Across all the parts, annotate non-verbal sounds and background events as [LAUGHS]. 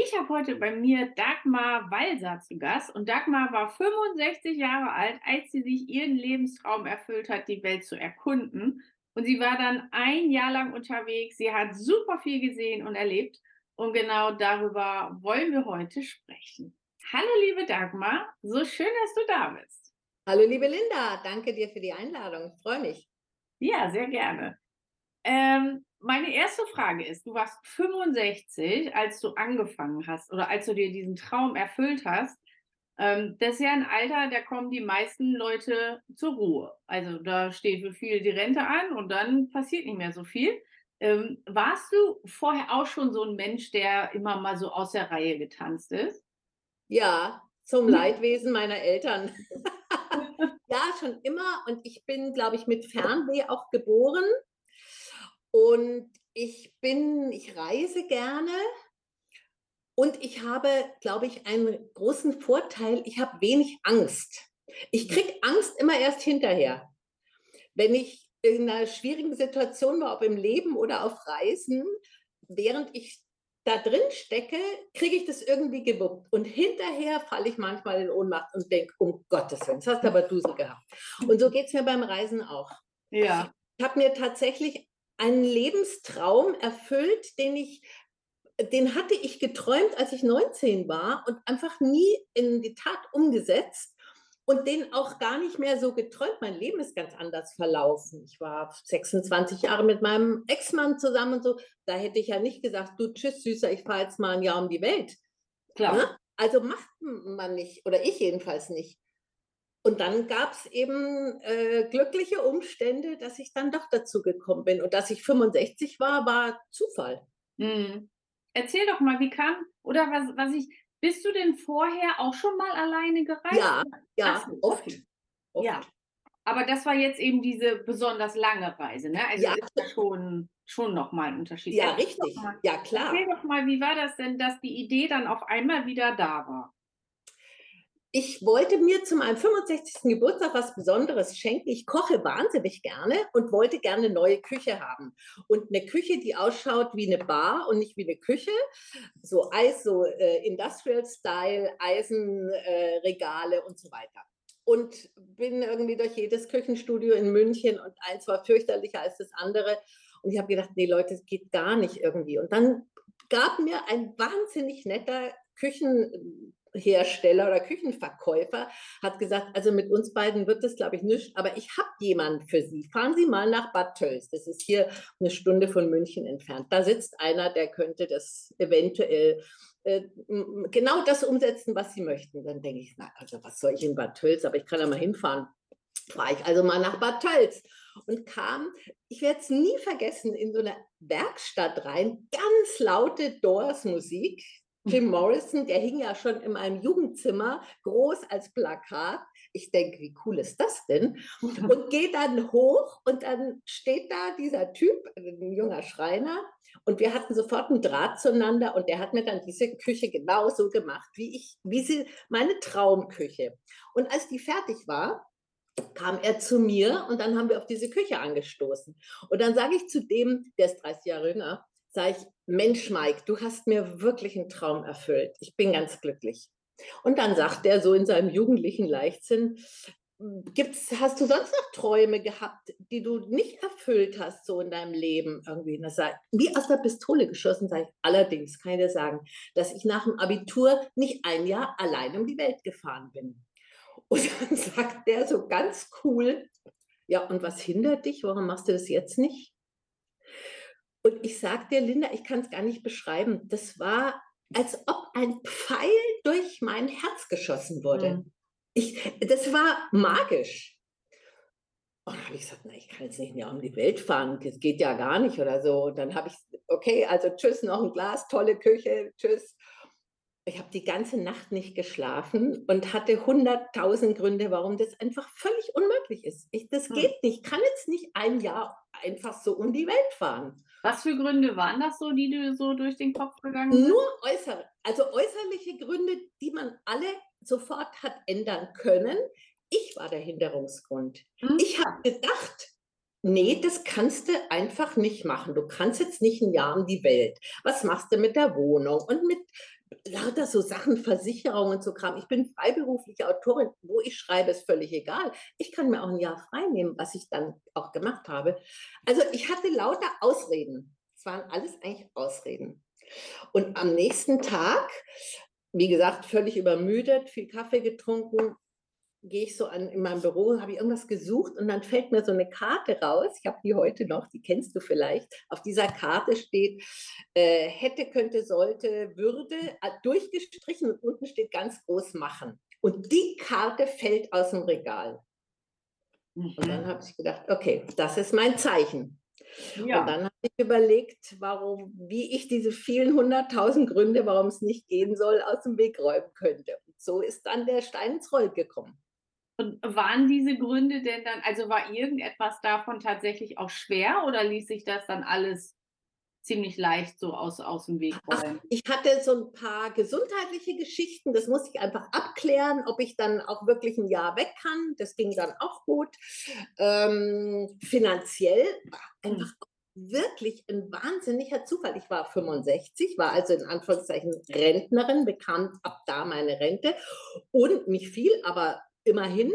Ich habe heute bei mir Dagmar Walser zu Gast und Dagmar war 65 Jahre alt, als sie sich ihren Lebenstraum erfüllt hat, die Welt zu erkunden. Und sie war dann ein Jahr lang unterwegs. Sie hat super viel gesehen und erlebt. Und genau darüber wollen wir heute sprechen. Hallo, liebe Dagmar. So schön, dass du da bist. Hallo, liebe Linda. Danke dir für die Einladung. Ich freue mich. Ja, sehr gerne. Ähm, meine erste Frage ist, du warst 65, als du angefangen hast oder als du dir diesen Traum erfüllt hast. Ähm, das ist ja ein Alter, da kommen die meisten Leute zur Ruhe. Also da steht für viele die Rente an und dann passiert nicht mehr so viel. Ähm, warst du vorher auch schon so ein Mensch, der immer mal so aus der Reihe getanzt ist? Ja, zum hm. Leidwesen meiner Eltern. [LAUGHS] ja, schon immer. Und ich bin, glaube ich, mit Fernweh auch geboren. Und ich bin, ich reise gerne und ich habe, glaube ich, einen großen Vorteil. Ich habe wenig Angst. Ich kriege Angst immer erst hinterher. Wenn ich in einer schwierigen Situation war, ob im Leben oder auf Reisen, während ich da drin stecke, kriege ich das irgendwie gewuppt. Und hinterher falle ich manchmal in Ohnmacht und denke, um Gottes Willen, das hast du aber Dusel gehabt. Und so [LAUGHS] geht es mir beim Reisen auch. Ja. Ich habe mir tatsächlich einen Lebenstraum erfüllt, den ich, den hatte ich geträumt, als ich 19 war und einfach nie in die Tat umgesetzt und den auch gar nicht mehr so geträumt. Mein Leben ist ganz anders verlaufen. Ich war 26 Jahre mit meinem Ex-Mann zusammen und so. Da hätte ich ja nicht gesagt, du tschüss, Süßer, ich fahre jetzt mal ein Jahr um die Welt. Klar. Ne? Also macht man nicht, oder ich jedenfalls nicht. Und dann gab es eben äh, glückliche Umstände, dass ich dann doch dazu gekommen bin. Und dass ich 65 war, war Zufall. Hm. Erzähl doch mal, wie kam, oder was, was ich, bist du denn vorher auch schon mal alleine gereist? Ja, ja, so, oft, okay. oft. Ja, aber das war jetzt eben diese besonders lange Reise, ne? Also ja. ist ja schon, schon nochmal ein Unterschied. Ja, richtig. Ja, klar. Erzähl doch mal, wie war das denn, dass die Idee dann auf einmal wieder da war? Ich wollte mir zu meinem 65. Geburtstag was Besonderes schenken. Ich koche wahnsinnig gerne und wollte gerne eine neue Küche haben. Und eine Küche, die ausschaut wie eine Bar und nicht wie eine Küche. So Eis, so äh, Industrial Style, Eisenregale äh, und so weiter. Und bin irgendwie durch jedes Küchenstudio in München und eins war fürchterlicher als das andere. Und ich habe gedacht, nee Leute, das geht gar nicht irgendwie. Und dann gab mir ein wahnsinnig netter Küchen Hersteller oder Küchenverkäufer hat gesagt, also mit uns beiden wird das, glaube ich, nichts, aber ich habe jemanden für Sie. Fahren Sie mal nach Bad Tölz. Das ist hier eine Stunde von München entfernt. Da sitzt einer, der könnte das eventuell äh, genau das umsetzen, was Sie möchten. Dann denke ich, na, also was soll ich in Bad Tölz, aber ich kann ja mal hinfahren. Fahre ich also mal nach Bad Tölz und kam, ich werde es nie vergessen, in so eine Werkstatt rein, ganz laute Doors-Musik, Jim Morrison, der hing ja schon in meinem Jugendzimmer groß als Plakat. Ich denke, wie cool ist das denn? [LAUGHS] Und gehe dann hoch und dann steht da dieser Typ, ein junger Schreiner, und wir hatten sofort einen Draht zueinander und der hat mir dann diese Küche genauso gemacht, wie ich, wie sie, meine Traumküche. Und als die fertig war, kam er zu mir und dann haben wir auf diese Küche angestoßen. Und dann sage ich zu dem, der ist 30 Jahre jünger, sage ich, Mensch, Mike, du hast mir wirklich einen Traum erfüllt. Ich bin ganz glücklich. Und dann sagt er so in seinem jugendlichen Leichtsinn, gibt's, hast du sonst noch Träume gehabt, die du nicht erfüllt hast, so in deinem Leben irgendwie? das sagt, wie aus der Pistole geschossen, sage ich, allerdings kann ich dir sagen, dass ich nach dem Abitur nicht ein Jahr allein um die Welt gefahren bin. Und [LAUGHS] dann sagt der so ganz cool, ja, und was hindert dich? Warum machst du das jetzt nicht? Und ich sage dir, Linda, ich kann es gar nicht beschreiben. Das war, als ob ein Pfeil durch mein Herz geschossen wurde. Mhm. Ich, das war magisch. Und dann habe ich gesagt, na, ich kann jetzt nicht mehr um die Welt fahren, das geht ja gar nicht oder so. Und dann habe ich, okay, also tschüss, noch ein Glas, tolle Küche, tschüss. Ich habe die ganze Nacht nicht geschlafen und hatte hunderttausend Gründe, warum das einfach völlig unmöglich ist. Ich, das hm. geht nicht. Ich kann jetzt nicht ein Jahr einfach so um die Welt fahren. Was für Gründe waren das so, die du so durch den Kopf gegangen sind? Nur äußere, also äußerliche Gründe, die man alle sofort hat ändern können. Ich war der Hinderungsgrund. Hm. Ich habe gedacht, nee, das kannst du einfach nicht machen. Du kannst jetzt nicht ein Jahr um die Welt. Was machst du mit der Wohnung und mit lauter so Sachen, Versicherungen und so Kram. Ich bin freiberufliche Autorin, wo ich schreibe, ist völlig egal. Ich kann mir auch ein Jahr frei nehmen, was ich dann auch gemacht habe. Also ich hatte lauter Ausreden. Es waren alles eigentlich Ausreden. Und am nächsten Tag, wie gesagt, völlig übermüdet, viel Kaffee getrunken, gehe ich so an, in meinem Büro, habe ich irgendwas gesucht und dann fällt mir so eine Karte raus. Ich habe die heute noch, die kennst du vielleicht. Auf dieser Karte steht, äh, hätte, könnte, sollte, würde, äh, durchgestrichen und unten steht ganz groß machen. Und die Karte fällt aus dem Regal. Mhm. Und dann mhm. habe ich gedacht, okay, das ist mein Zeichen. Ja. Und dann habe ich überlegt, warum, wie ich diese vielen hunderttausend Gründe, warum es nicht gehen soll, aus dem Weg räumen könnte. Und so ist dann der Stein ins Roll gekommen. Und waren diese Gründe denn dann, also war irgendetwas davon tatsächlich auch schwer oder ließ sich das dann alles ziemlich leicht so aus, aus dem Weg räumen? ich hatte so ein paar gesundheitliche Geschichten, das musste ich einfach abklären, ob ich dann auch wirklich ein Jahr weg kann. Das ging dann auch gut. Ähm, finanziell war einfach hm. wirklich ein wahnsinniger Zufall. Ich war 65, war also in Anführungszeichen Rentnerin, bekam ab da meine Rente und nicht viel, aber immerhin.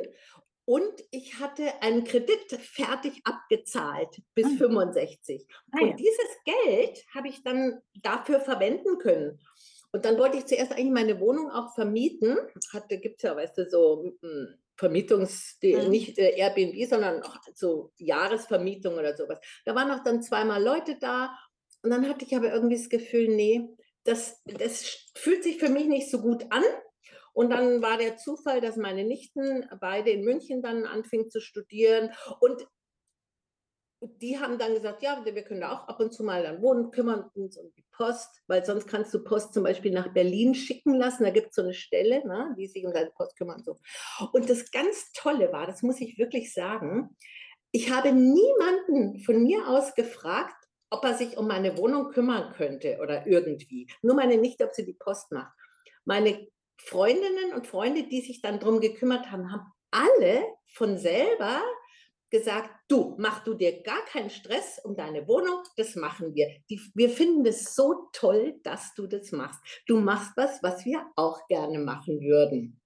Und ich hatte einen Kredit fertig abgezahlt bis mhm. 65. Ah, ja. Und dieses Geld habe ich dann dafür verwenden können. Und dann wollte ich zuerst eigentlich meine Wohnung auch vermieten. Hatte, gibt es ja, weißt du, so hm, Vermietungs, mhm. nicht äh, Airbnb, sondern auch so Jahresvermietung oder sowas. Da waren auch dann zweimal Leute da. Und dann hatte ich aber irgendwie das Gefühl, nee, das, das fühlt sich für mich nicht so gut an. Und dann war der Zufall, dass meine Nichten beide in München dann anfingen zu studieren. Und die haben dann gesagt, ja, wir können da auch ab und zu mal dann wohnen, kümmern uns um die Post, weil sonst kannst du Post zum Beispiel nach Berlin schicken lassen. Da gibt es so eine Stelle, ne, die sich um deine Post kümmern. So. Und das ganz Tolle war, das muss ich wirklich sagen, ich habe niemanden von mir aus gefragt, ob er sich um meine Wohnung kümmern könnte oder irgendwie. Nur meine Nichte, ob sie die Post macht. Meine Freundinnen und Freunde, die sich dann darum gekümmert haben, haben alle von selber gesagt, du, mach du dir gar keinen Stress um deine Wohnung, das machen wir. Die, wir finden es so toll, dass du das machst. Du machst was, was wir auch gerne machen würden.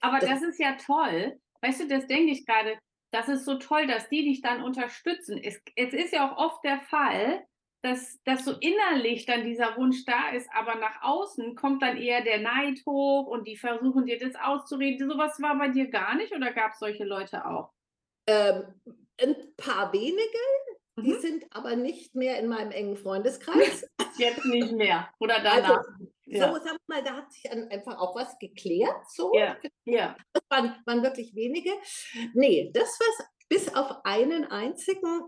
Aber das, das ist ja toll. Weißt du, das denke ich gerade, das ist so toll, dass die dich dann unterstützen. Es, es ist ja auch oft der Fall, dass, dass so innerlich dann dieser Wunsch da ist, aber nach außen kommt dann eher der Neid hoch und die versuchen dir das auszureden. Sowas war bei dir gar nicht oder gab es solche Leute auch? Ähm, ein paar wenige, mhm. die sind aber nicht mehr in meinem engen [LAUGHS] Freundeskreis. Jetzt nicht mehr. Oder [LAUGHS] also, danach. Also, ja. So, sag mal, da hat sich einfach auch was geklärt. So. Ja. ja. Das waren, waren wirklich wenige. Nee, das was bis auf einen einzigen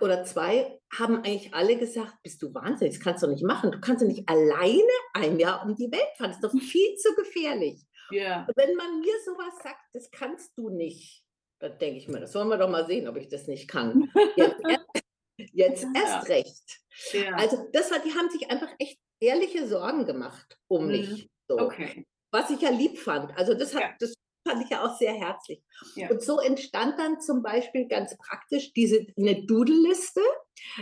oder zwei haben eigentlich alle gesagt, bist du wahnsinnig, das kannst du nicht machen. Du kannst ja nicht alleine ein Jahr um die Welt fahren. Das ist doch viel zu gefährlich. Yeah. Wenn man mir sowas sagt, das kannst du nicht, dann denke ich mir, das wollen wir doch mal sehen, ob ich das nicht kann. [LAUGHS] Jetzt, jetzt erst recht. Ja. Also das war, die haben sich einfach echt ehrliche Sorgen gemacht um mhm. mich. So. Okay. Was ich ja lieb fand. Also das hat, ja. das fand ich ja auch sehr herzlich. Ja. Und so entstand dann zum Beispiel ganz praktisch diese eine Doodle-Liste.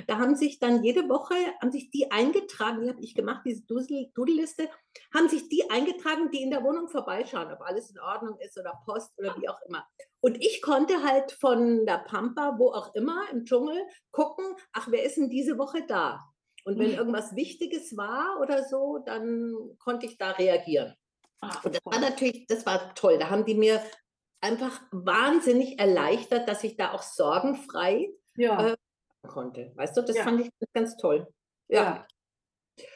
Da haben sich dann jede Woche, haben sich die eingetragen, die habe ich gemacht, diese Doodle-Liste, haben sich die eingetragen, die in der Wohnung vorbeischauen, ob alles in Ordnung ist oder Post oder wie auch immer. Und ich konnte halt von der Pampa, wo auch immer, im Dschungel, gucken, ach, wer ist denn diese Woche da? Und wenn mhm. irgendwas Wichtiges war oder so, dann konnte ich da reagieren. Ah, und das war natürlich, das war toll. Da haben die mir einfach wahnsinnig erleichtert, dass ich da auch sorgenfrei ja. äh, konnte. Weißt du, das ja. fand ich ganz toll. Ja. ja.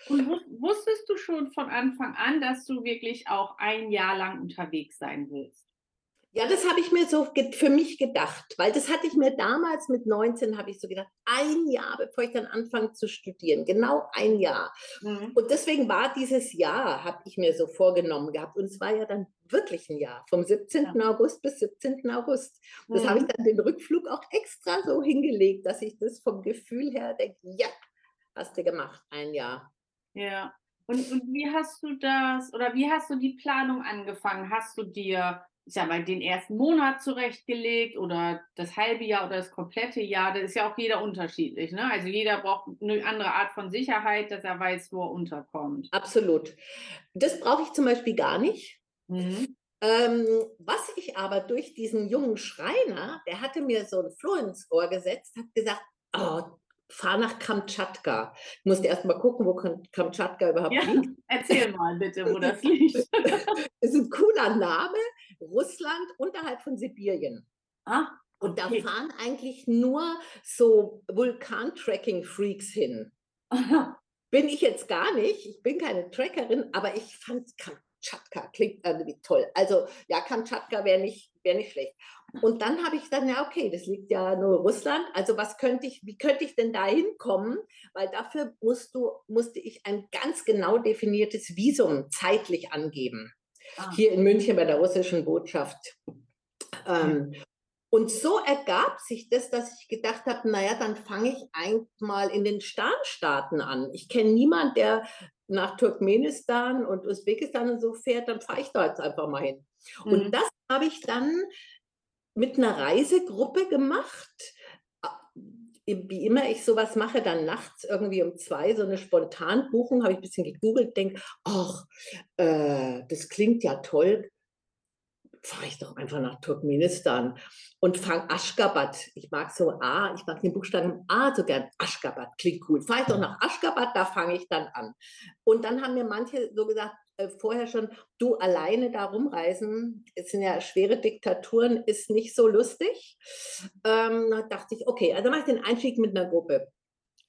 Und wusstest du schon von Anfang an, dass du wirklich auch ein Jahr lang unterwegs sein willst? Ja, das habe ich mir so für mich gedacht, weil das hatte ich mir damals mit 19, habe ich so gedacht, ein Jahr, bevor ich dann anfange zu studieren, genau ein Jahr. Mhm. Und deswegen war dieses Jahr, habe ich mir so vorgenommen gehabt. Und es war ja dann wirklich ein Jahr, vom 17. Ja. August bis 17. August. Das mhm. habe ich dann den Rückflug auch extra so hingelegt, dass ich das vom Gefühl her denke, ja, hast du gemacht, ein Jahr. Ja. Und, und wie hast du das oder wie hast du die Planung angefangen? Hast du dir ich sag mal, den ersten Monat zurechtgelegt oder das halbe Jahr oder das komplette Jahr. Das ist ja auch jeder unterschiedlich. Ne? Also jeder braucht eine andere Art von Sicherheit, dass er weiß, wo er unterkommt. Absolut. Das brauche ich zum Beispiel gar nicht. Mhm. Ähm, was ich aber durch diesen jungen Schreiner, der hatte mir so ein Floh ins Ohr gesetzt, hat gesagt, oh, fahr nach Kamtschatka. Ich musste erst mal gucken, wo Kamtschatka überhaupt ja, liegt. Erzähl mal bitte, wo das liegt. [LAUGHS] das ist ein cooler Name. Russland unterhalb von Sibirien. Ah. Und da fahren eigentlich nur so Vulkan-Tracking-Freaks hin. [LAUGHS] Bin ich jetzt gar nicht. Ich bin keine Trackerin, aber ich fand Kamtschatka klingt irgendwie toll. Also ja, Kamtschatka wäre nicht, wär nicht schlecht. Und dann habe ich dann, ja, okay, das liegt ja nur Russland. Also was könnte ich, wie könnte ich denn da hinkommen? Weil dafür musst du, musste ich ein ganz genau definiertes Visum zeitlich angeben. Ah. Hier in München bei der russischen Botschaft. Ähm, und so ergab sich das, dass ich gedacht habe, naja, dann fange ich einmal in den Sternstaaten an. Ich kenne niemanden, der nach Turkmenistan und Usbekistan und so fährt, dann fahre ich da jetzt einfach mal hin. Mhm. Und das habe ich dann mit einer Reisegruppe gemacht. Wie immer ich sowas mache, dann nachts irgendwie um zwei, so eine Spontanbuchung, habe ich ein bisschen gegoogelt, denke, ach, äh, das klingt ja toll fahre ich doch einfach nach Turkmenistan und fange Aschgabat. Ich mag so A, ich mag den Buchstaben A so gern. Aschgabat klingt cool. Fahre ich doch nach Aschgabat, da fange ich dann an. Und dann haben mir manche so gesagt, vorher schon, du alleine da rumreisen, es sind ja schwere Diktaturen, ist nicht so lustig. Ähm, da dachte ich, okay, also mache ich den Einstieg mit einer Gruppe.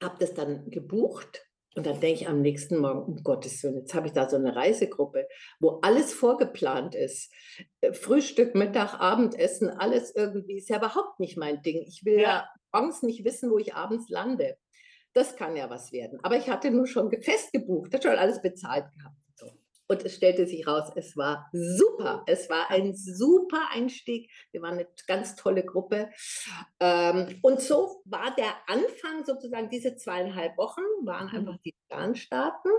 Habe das dann gebucht und dann denke ich am nächsten Morgen, um Gottes Willen, jetzt habe ich da so eine Reisegruppe, wo alles vorgeplant ist. Äh, Frühstück, Mittag, Abendessen, alles irgendwie ist ja überhaupt nicht mein Ding. Ich will ja, ja morgens nicht wissen, wo ich abends lande. Das kann ja was werden. Aber ich hatte nur schon fest gebucht, hatte schon alles bezahlt gehabt. Und es stellte sich raus, es war super. Es war ein super Einstieg. Wir waren eine ganz tolle Gruppe. Ähm, und so war der Anfang sozusagen, diese zweieinhalb Wochen waren mhm. einfach die Sternstaaten.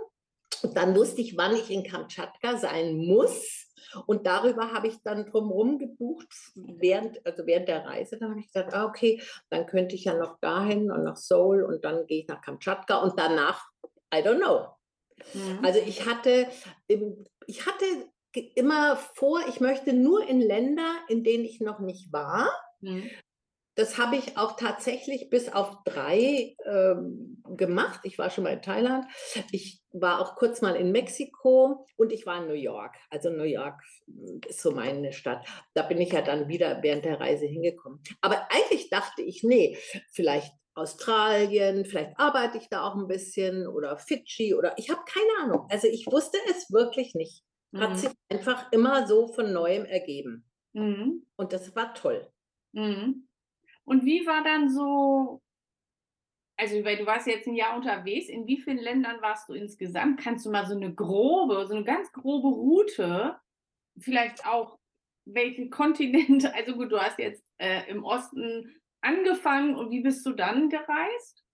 Und dann wusste ich, wann ich in Kamtschatka sein muss. Und darüber habe ich dann drumherum gebucht, während, also während der Reise. Dann habe ich gesagt, ah, okay, dann könnte ich ja noch dahin und nach Seoul und dann gehe ich nach Kamtschatka und danach, I don't know. Mhm. Also ich hatte, ich hatte immer vor, ich möchte nur in Länder, in denen ich noch nicht war. Mhm. Das habe ich auch tatsächlich bis auf drei ähm, gemacht. Ich war schon mal in Thailand. Ich war auch kurz mal in Mexiko und ich war in New York. Also New York hm, ist so meine Stadt. Da bin ich ja dann wieder während der Reise hingekommen. Aber eigentlich dachte ich, nee, vielleicht Australien, vielleicht arbeite ich da auch ein bisschen oder Fidschi oder ich habe keine Ahnung. Also ich wusste es wirklich nicht. Hat mhm. sich einfach immer so von neuem ergeben. Mhm. Und das war toll. Mhm. Und wie war dann so, also weil du warst jetzt ein Jahr unterwegs, in wie vielen Ländern warst du insgesamt? Kannst du mal so eine grobe, so eine ganz grobe Route, vielleicht auch welche Kontinente, [LAUGHS] also gut, du hast jetzt äh, im Osten angefangen und wie bist du dann gereist?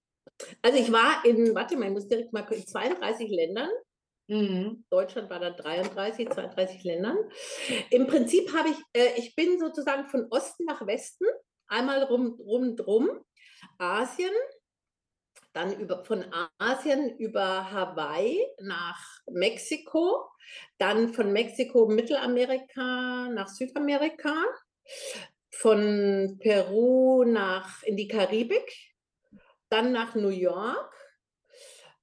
Also ich war in, warte mal, ich muss direkt mal in 32 Ländern. Mhm. Deutschland war da 33, 32 Ländern. Im Prinzip habe ich, äh, ich bin sozusagen von Osten nach Westen, einmal rum, rum drum, Asien, dann über, von Asien über Hawaii nach Mexiko, dann von Mexiko Mittelamerika nach Südamerika, von Peru nach in die Karibik, dann nach New York,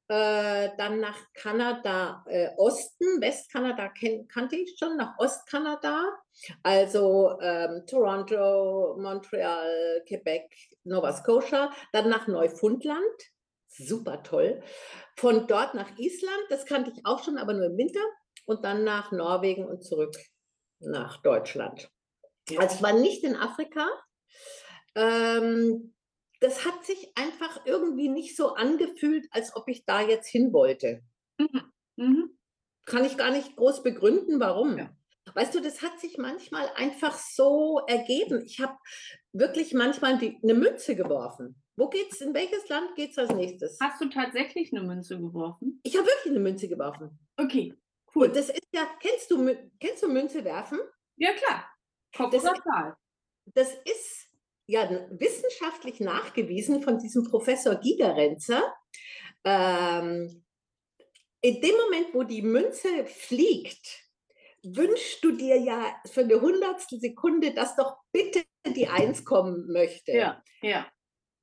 äh, dann nach Kanada äh, Osten, Westkanada kan kannte ich schon, nach Ostkanada, also ähm, Toronto, Montreal, Quebec, Nova Scotia, dann nach Neufundland, super toll, von dort nach Island, das kannte ich auch schon, aber nur im Winter, und dann nach Norwegen und zurück nach Deutschland. Also ich war nicht in Afrika. Ähm, das hat sich einfach irgendwie nicht so angefühlt, als ob ich da jetzt hin wollte. Mhm. Mhm. Kann ich gar nicht groß begründen, warum. Ja. Weißt du, das hat sich manchmal einfach so ergeben. Ich habe wirklich manchmal die, eine Münze geworfen. Wo geht's, in welches Land geht es als nächstes? Hast du tatsächlich eine Münze geworfen? Ich habe wirklich eine Münze geworfen. Okay, cool. Und das ist ja, kennst du, kennst du Münze werfen? Ja, klar. Kopf Das- oder Zahl? Das ist ja wissenschaftlich nachgewiesen von diesem Professor Gigerenzer. Ähm, in dem Moment, wo die Münze fliegt, wünschst du dir ja für eine hundertstel Sekunde, dass doch bitte die Eins kommen möchte. Ja, ja.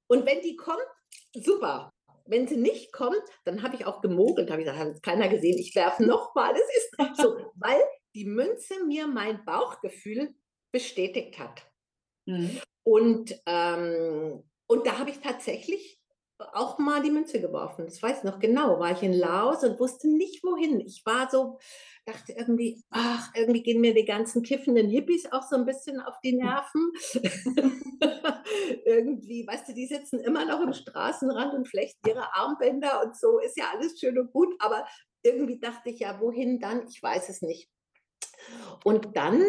Und wenn die kommt, super. Wenn sie nicht kommt, dann habe ich auch gemogelt, habe ich gesagt, hat keiner gesehen, ich werfe nochmal. Es ist so, [LAUGHS] weil die Münze mir mein Bauchgefühl bestätigt hat. Mhm. Und, ähm, und da habe ich tatsächlich auch mal die Münze geworfen. Das weiß ich noch genau. War ich in Laos und wusste nicht wohin. Ich war so, dachte irgendwie, ach, irgendwie gehen mir die ganzen kiffenden Hippies auch so ein bisschen auf die Nerven. [LAUGHS] irgendwie, weißt du, die sitzen immer noch im Straßenrand und flechten ihre Armbänder und so, ist ja alles schön und gut, aber irgendwie dachte ich ja, wohin dann? Ich weiß es nicht. Und dann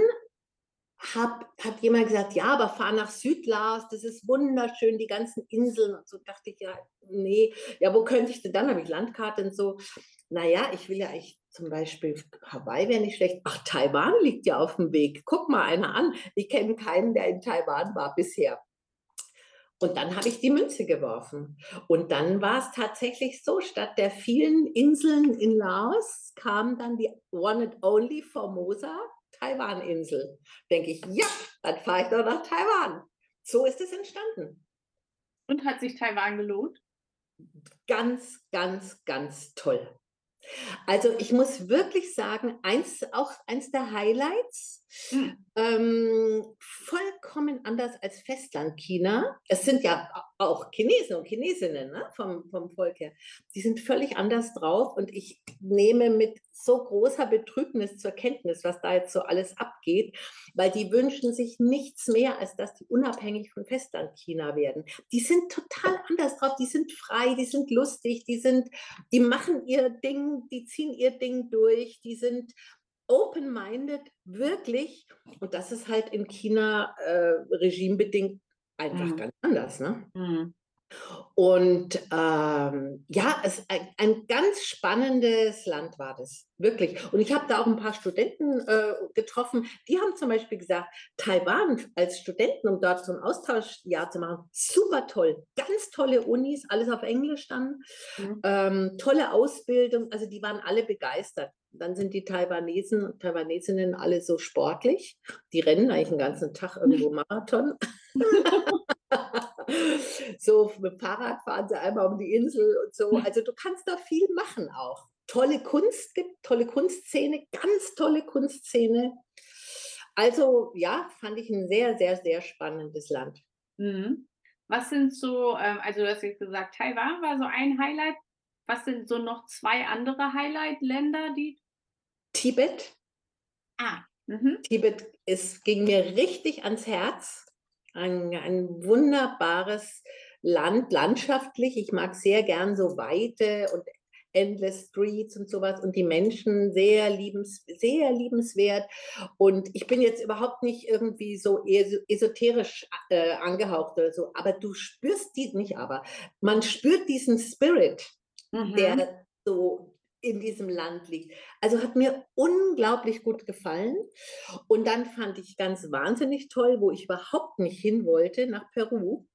hab, hat jemand gesagt, ja, aber fahr nach Südlaos, das ist wunderschön, die ganzen Inseln. Und so dachte ich, ja, nee, ja, wo könnte ich denn dann? Habe ich Landkarte und so. Naja, ich will ja eigentlich zum Beispiel, Hawaii wäre nicht schlecht. Ach, Taiwan liegt ja auf dem Weg. Guck mal einer an. Ich kenne keinen, der in Taiwan war bisher. Und dann habe ich die Münze geworfen. Und dann war es tatsächlich so, statt der vielen Inseln in Laos kam dann die One and Only Formosa Taiwan-Insel. Denke ich, ja, dann fahre ich doch nach Taiwan. So ist es entstanden. Und hat sich Taiwan gelohnt? Ganz, ganz, ganz toll. Also ich muss wirklich sagen, eins, auch eins der Highlights, Mhm. ähm, vollkommen anders als Festland-China. Es sind ja auch Chinesen und Chinesinnen ne, vom, vom Volk her. Die sind völlig anders drauf und ich nehme mit so großer Betrübnis zur Kenntnis, was da jetzt so alles abgeht, weil die wünschen sich nichts mehr, als dass die unabhängig von Festland-China werden. Die sind total anders drauf, die sind frei, die sind lustig, die sind, die machen ihr Ding, die ziehen ihr Ding durch, die sind open-minded, wirklich. Und das ist halt in China äh, regimebedingt einfach Mhm. ganz anders. Ne? Mhm. Und ähm, ja, es ein, ein ganz spannendes Land war das, wirklich. Und ich habe da auch ein paar Studenten äh, getroffen, die haben zum Beispiel gesagt, Taiwan als Studenten, um dort so ein Austauschjahr zu machen, super toll, ganz tolle Unis, alles auf Englisch dann, Mhm. ähm, tolle Ausbildung, also die waren alle begeistert. Dann sind die Taiwanesen und Taiwanesinnen alle so sportlich, die rennen eigentlich den ganzen Tag irgendwo [LAUGHS] Marathon. [LAUGHS] so mit dem Fahrrad fahren sie einmal um die Insel und so. Also du kannst da viel machen auch. Tolle Kunst gibt, tolle Kunstszene, ganz tolle Kunstszene. Also ja, fand ich ein sehr, sehr, sehr spannendes Land. Mhm. Was sind so, ähm, also du hast jetzt gesagt, Taiwan war so ein Highlight. Was sind so noch zwei andere Highlight-Länder, die. Tibet, Ah, mhm. Tibet ist, ging mir richtig ans Herz. Ein, ein wunderbares Land, landschaftlich. Ich mag sehr gern so Weite und Endless Streets und sowas und die Menschen sehr, liebens, sehr liebenswert. Und ich bin jetzt überhaupt nicht irgendwie so es- esoterisch äh, angehaucht oder so, aber du spürst die, nicht aber, man spürt diesen Spirit, Mhm. der so in diesem Land liegt. Also hat mir unglaublich gut gefallen. Und dann fand ich ganz wahnsinnig toll, wo ich überhaupt nicht hin wollte, nach Peru.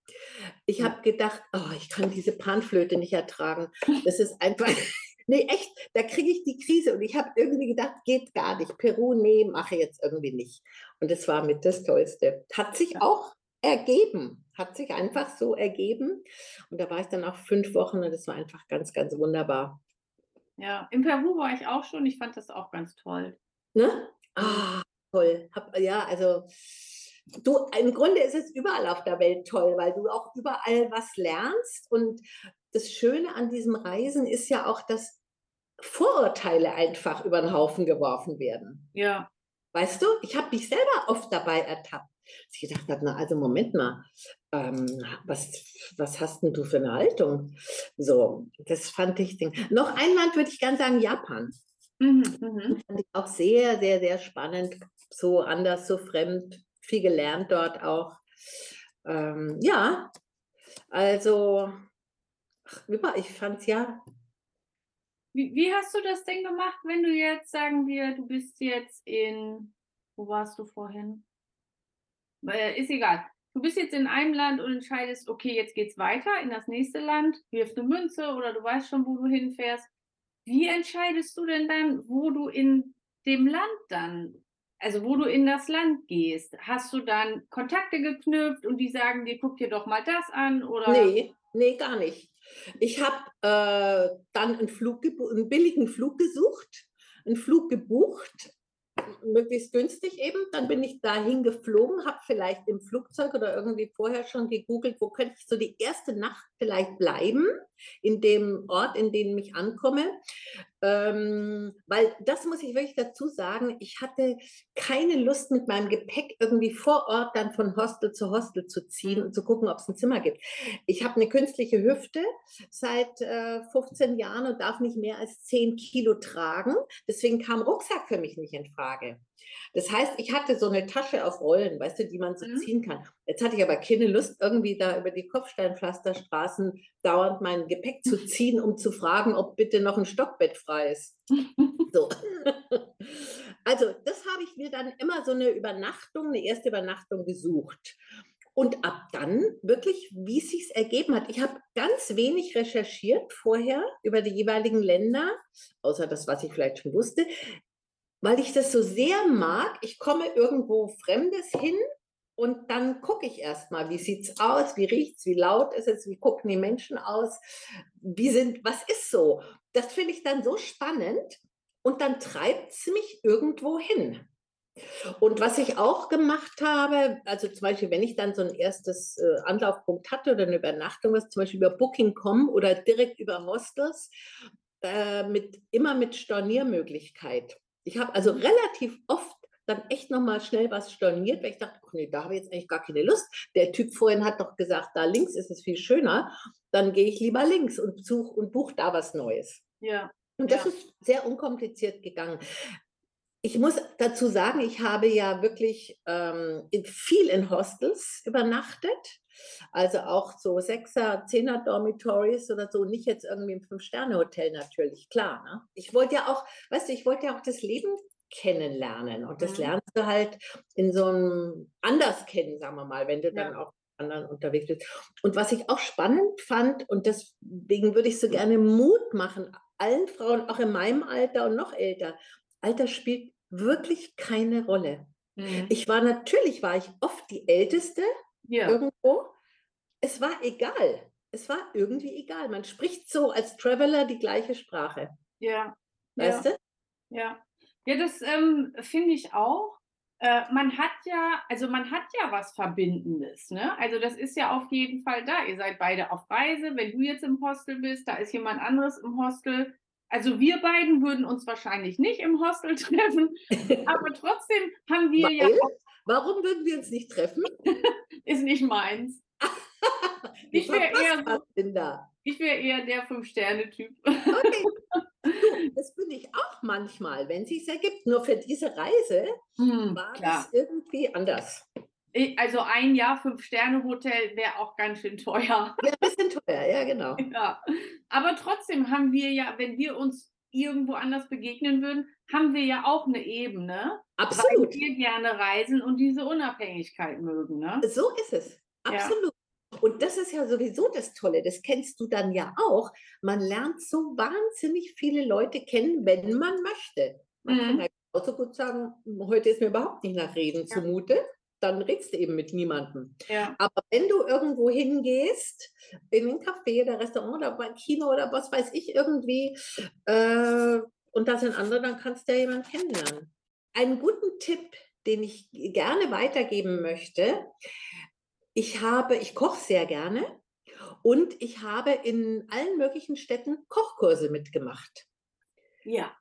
Ich habe gedacht, oh, ich kann diese Panflöte nicht ertragen. Das ist einfach, [LAUGHS] nee, echt, da kriege ich die Krise. Und ich habe irgendwie gedacht, geht gar nicht. Peru, nee, mache jetzt irgendwie nicht. Und das war mit das Tollste. Hat sich auch ergeben, hat sich einfach so ergeben. Und da war ich dann auch fünf Wochen und das war einfach ganz, ganz wunderbar. Ja, in Peru war ich auch schon. Ich fand das auch ganz toll. Ne? Ah, toll. Hab, ja, also du, im Grunde ist es überall auf der Welt toll, weil du auch überall was lernst. Und das Schöne an diesem Reisen ist ja auch, dass Vorurteile einfach über den Haufen geworfen werden. Ja. Weißt du, ich habe mich selber oft dabei ertappt. Dass Ich gedacht habe, na, also Moment mal, ähm, was, was hast denn du für eine Haltung? So, das fand ich. Ding. Noch ein Land würde ich gerne sagen, Japan. Mhm. Mhm. Fand ich auch sehr, sehr, sehr spannend. So anders, so fremd. Viel gelernt dort auch. Ähm, ja, also, über, ich fand es ja, Wie, wie hast du das denn gemacht, wenn du jetzt, sagen wir, du bist jetzt in, wo warst du vorhin? Äh, ist egal. Du bist jetzt in einem Land und entscheidest, okay, jetzt geht's weiter in das nächste Land, wirfst eine Münze oder du weißt schon, wo du hinfährst. Wie entscheidest du denn dann, wo du in dem Land dann, also wo du in das Land gehst? Hast du dann Kontakte geknüpft und die sagen dir, guck dir doch mal das an oder? Nee, nee, gar nicht. Ich habe äh, dann einen, Flug einen billigen Flug gesucht, einen Flug gebucht möglichst günstig eben. Dann bin ich dahin geflogen, habe vielleicht im Flugzeug oder irgendwie vorher schon gegoogelt, wo könnte ich so die erste Nacht vielleicht bleiben, in dem Ort, in dem ich ankomme. Ähm, weil das muss ich wirklich dazu sagen, ich hatte keine Lust mit meinem Gepäck irgendwie vor Ort dann von Hostel zu Hostel zu ziehen und zu gucken, ob es ein Zimmer gibt. Ich habe eine künstliche Hüfte seit äh, 15 Jahren und darf nicht mehr als 10 Kilo tragen. Deswegen kam Rucksack für mich nicht in Frage. Das heißt, ich hatte so eine Tasche auf Rollen, weißt du, die man so mhm. ziehen kann. Jetzt hatte ich aber keine Lust, irgendwie da über die Kopfsteinpflasterstraßen dauernd mein Gepäck zu [LAUGHS] ziehen, um zu fragen, ob bitte noch ein Stockbett frei ist. [LAUGHS] so. Also, das habe ich mir dann immer so eine Übernachtung, eine erste Übernachtung gesucht. Und ab dann wirklich, wie es sich ergeben hat. Ich habe ganz wenig recherchiert vorher über die jeweiligen Länder, außer das, was ich vielleicht schon wusste weil ich das so sehr mag. Ich komme irgendwo Fremdes hin und dann gucke ich erstmal, wie sieht es aus, wie riecht es, wie laut ist es, wie gucken die Menschen aus, wie sind, was ist so. Das finde ich dann so spannend und dann treibt es mich irgendwo hin. Und was ich auch gemacht habe, also zum Beispiel, wenn ich dann so ein erstes äh, Anlaufpunkt hatte oder eine Übernachtung, was zum Beispiel über Booking.com oder direkt über Hostels, äh, mit, immer mit Storniermöglichkeit. Ich habe also relativ oft dann echt nochmal schnell was storniert, weil ich dachte, ach nee, da habe ich jetzt eigentlich gar keine Lust. Der Typ vorhin hat doch gesagt, da links ist es viel schöner. Dann gehe ich lieber links und suche und buche da was Neues. Ja. Und das ja. ist sehr unkompliziert gegangen. Ich muss dazu sagen, ich habe ja wirklich ähm, viel in Hostels übernachtet. Also auch so Sechser, Zehner Dormitories oder so, nicht jetzt irgendwie im Fünf-Sterne-Hotel natürlich, klar. Ne? Ich wollte ja auch, weißt du, ich wollte ja auch das Leben kennenlernen und das mhm. lernst du halt in so einem anders kennen, sagen wir mal, wenn du ja. dann auch anderen unterwegs bist. Und was ich auch spannend fand und deswegen würde ich so gerne Mut machen, allen Frauen, auch in meinem Alter und noch älter, Alter spielt wirklich keine Rolle. Mhm. Ich war natürlich, war ich oft die Älteste ja. irgendwo. Es war egal. Es war irgendwie egal. Man spricht so als Traveler die gleiche Sprache. Ja. Weißt ja. du? Ja. Ja, das ähm, finde ich auch. Äh, man hat ja, also man hat ja was Verbindendes, ne? Also das ist ja auf jeden Fall da. Ihr seid beide auf Reise. Wenn du jetzt im Hostel bist, da ist jemand anderes im Hostel. Also wir beiden würden uns wahrscheinlich nicht im Hostel [LAUGHS] treffen, aber trotzdem haben wir Weil? ja. Warum würden wir uns nicht treffen? [LAUGHS] ist nicht meins. [LAUGHS] ich wäre eher, so, wär eher der Fünf-Sterne-Typ. Okay. das bin ich auch manchmal, wenn es sich ergibt. Nur für diese Reise hm, war klar. das irgendwie anders. Also ein Jahr Fünf-Sterne-Hotel wäre auch ganz schön teuer. Ja, ein bisschen teuer, ja, genau. [LAUGHS] Ja. Aber trotzdem haben wir ja, wenn wir uns irgendwo anders begegnen würden, haben wir ja auch eine Ebene. Absolut. Weil wir gerne reisen und diese Unabhängigkeit mögen. Ne? So ist es. Absolut. Ja. Und das ist ja sowieso das Tolle, das kennst du dann ja auch. Man lernt so wahnsinnig viele Leute kennen, wenn man möchte. Man mhm. kann halt auch so gut sagen, heute ist mir überhaupt nicht nach Reden ja. zumute dann redst du eben mit niemandem. Ja. Aber wenn du irgendwo hingehst, in ein Café oder Restaurant oder beim Kino oder was weiß ich irgendwie, äh, und da sind andere, dann kannst du ja jemanden kennenlernen. Einen guten Tipp, den ich gerne weitergeben möchte, ich habe, ich koche sehr gerne und ich habe in allen möglichen Städten Kochkurse mitgemacht. Ja.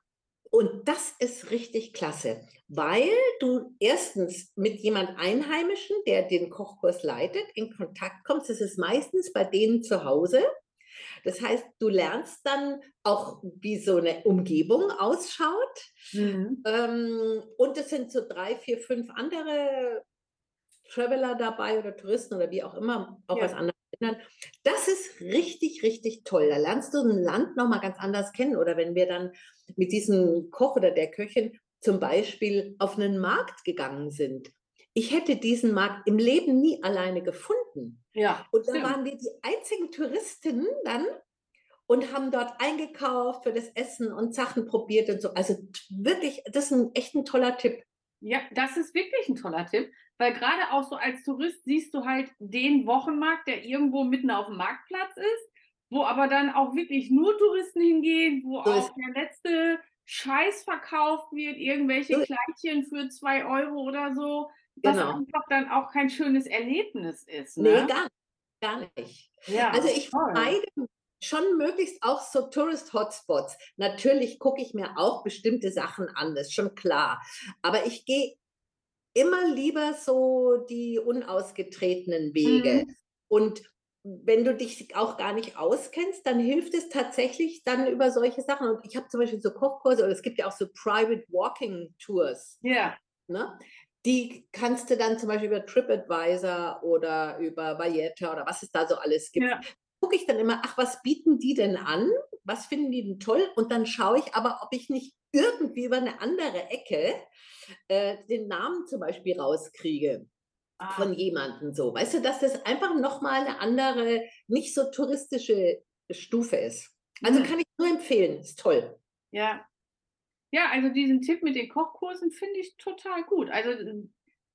Und das ist richtig klasse, weil du erstens mit jemand Einheimischen, der den Kochkurs leitet, in Kontakt kommst. Das ist meistens bei denen zu Hause. Das heißt, du lernst dann auch, wie so eine Umgebung ausschaut. Mhm. Ähm, und es sind so drei, vier, fünf andere Traveler dabei oder Touristen oder wie auch immer, auch ja. aus anderen Ländern. Das ist richtig, richtig toll. Da lernst du ein Land nochmal ganz anders kennen. Oder wenn wir dann mit diesem Koch oder der Köchin zum Beispiel auf einen Markt gegangen sind. ich hätte diesen Markt im Leben nie alleine gefunden. Ja. Und da waren wir die einzigen Touristinnen dann und haben dort eingekauft für das Essen und Sachen probiert und so. Also wirklich, das ist ein echt ein toller Tipp. Ja, das ist wirklich ein toller Tipp, weil gerade auch so als Tourist siehst du halt den Wochenmarkt, der irgendwo mitten auf dem Marktplatz ist, wo aber dann auch wirklich nur Touristen hingehen, wo So auch der letzte Scheiß verkauft wird, irgendwelche So- Kleidchen für zwei Euro oder so, was Genau. einfach dann auch kein schönes Erlebnis ist. Nee, Ne? gar nicht. Gar nicht. ja, Also ich toll. vermeide schon möglichst auch so Tourist-Hotspots. Natürlich gucke ich mir auch bestimmte Sachen an, das ist schon klar. Aber ich gehe immer lieber so die unausgetretenen Wege. Mhm. Und wenn du dich auch gar nicht auskennst, dann hilft es tatsächlich dann über solche Sachen. Und ich habe zum Beispiel so Kochkurse oder es gibt ja auch so Private Walking Tours. Ja, Ne? Die kannst du dann zum Beispiel über TripAdvisor oder über Valletta oder was es da so alles gibt. ja, Gucke ich dann immer, ach, was bieten die denn an? Was finden die denn toll? Und dann schaue ich aber, ob ich nicht irgendwie über eine andere Ecke äh, den Namen zum Beispiel rauskriege ah, von jemandem so. Weißt du, dass das einfach nochmal eine andere, nicht so touristische Stufe ist. Also kann ich nur empfehlen, ist toll. Ja. Ja, also diesen Tipp mit den Kochkursen finde ich total gut. Also äh,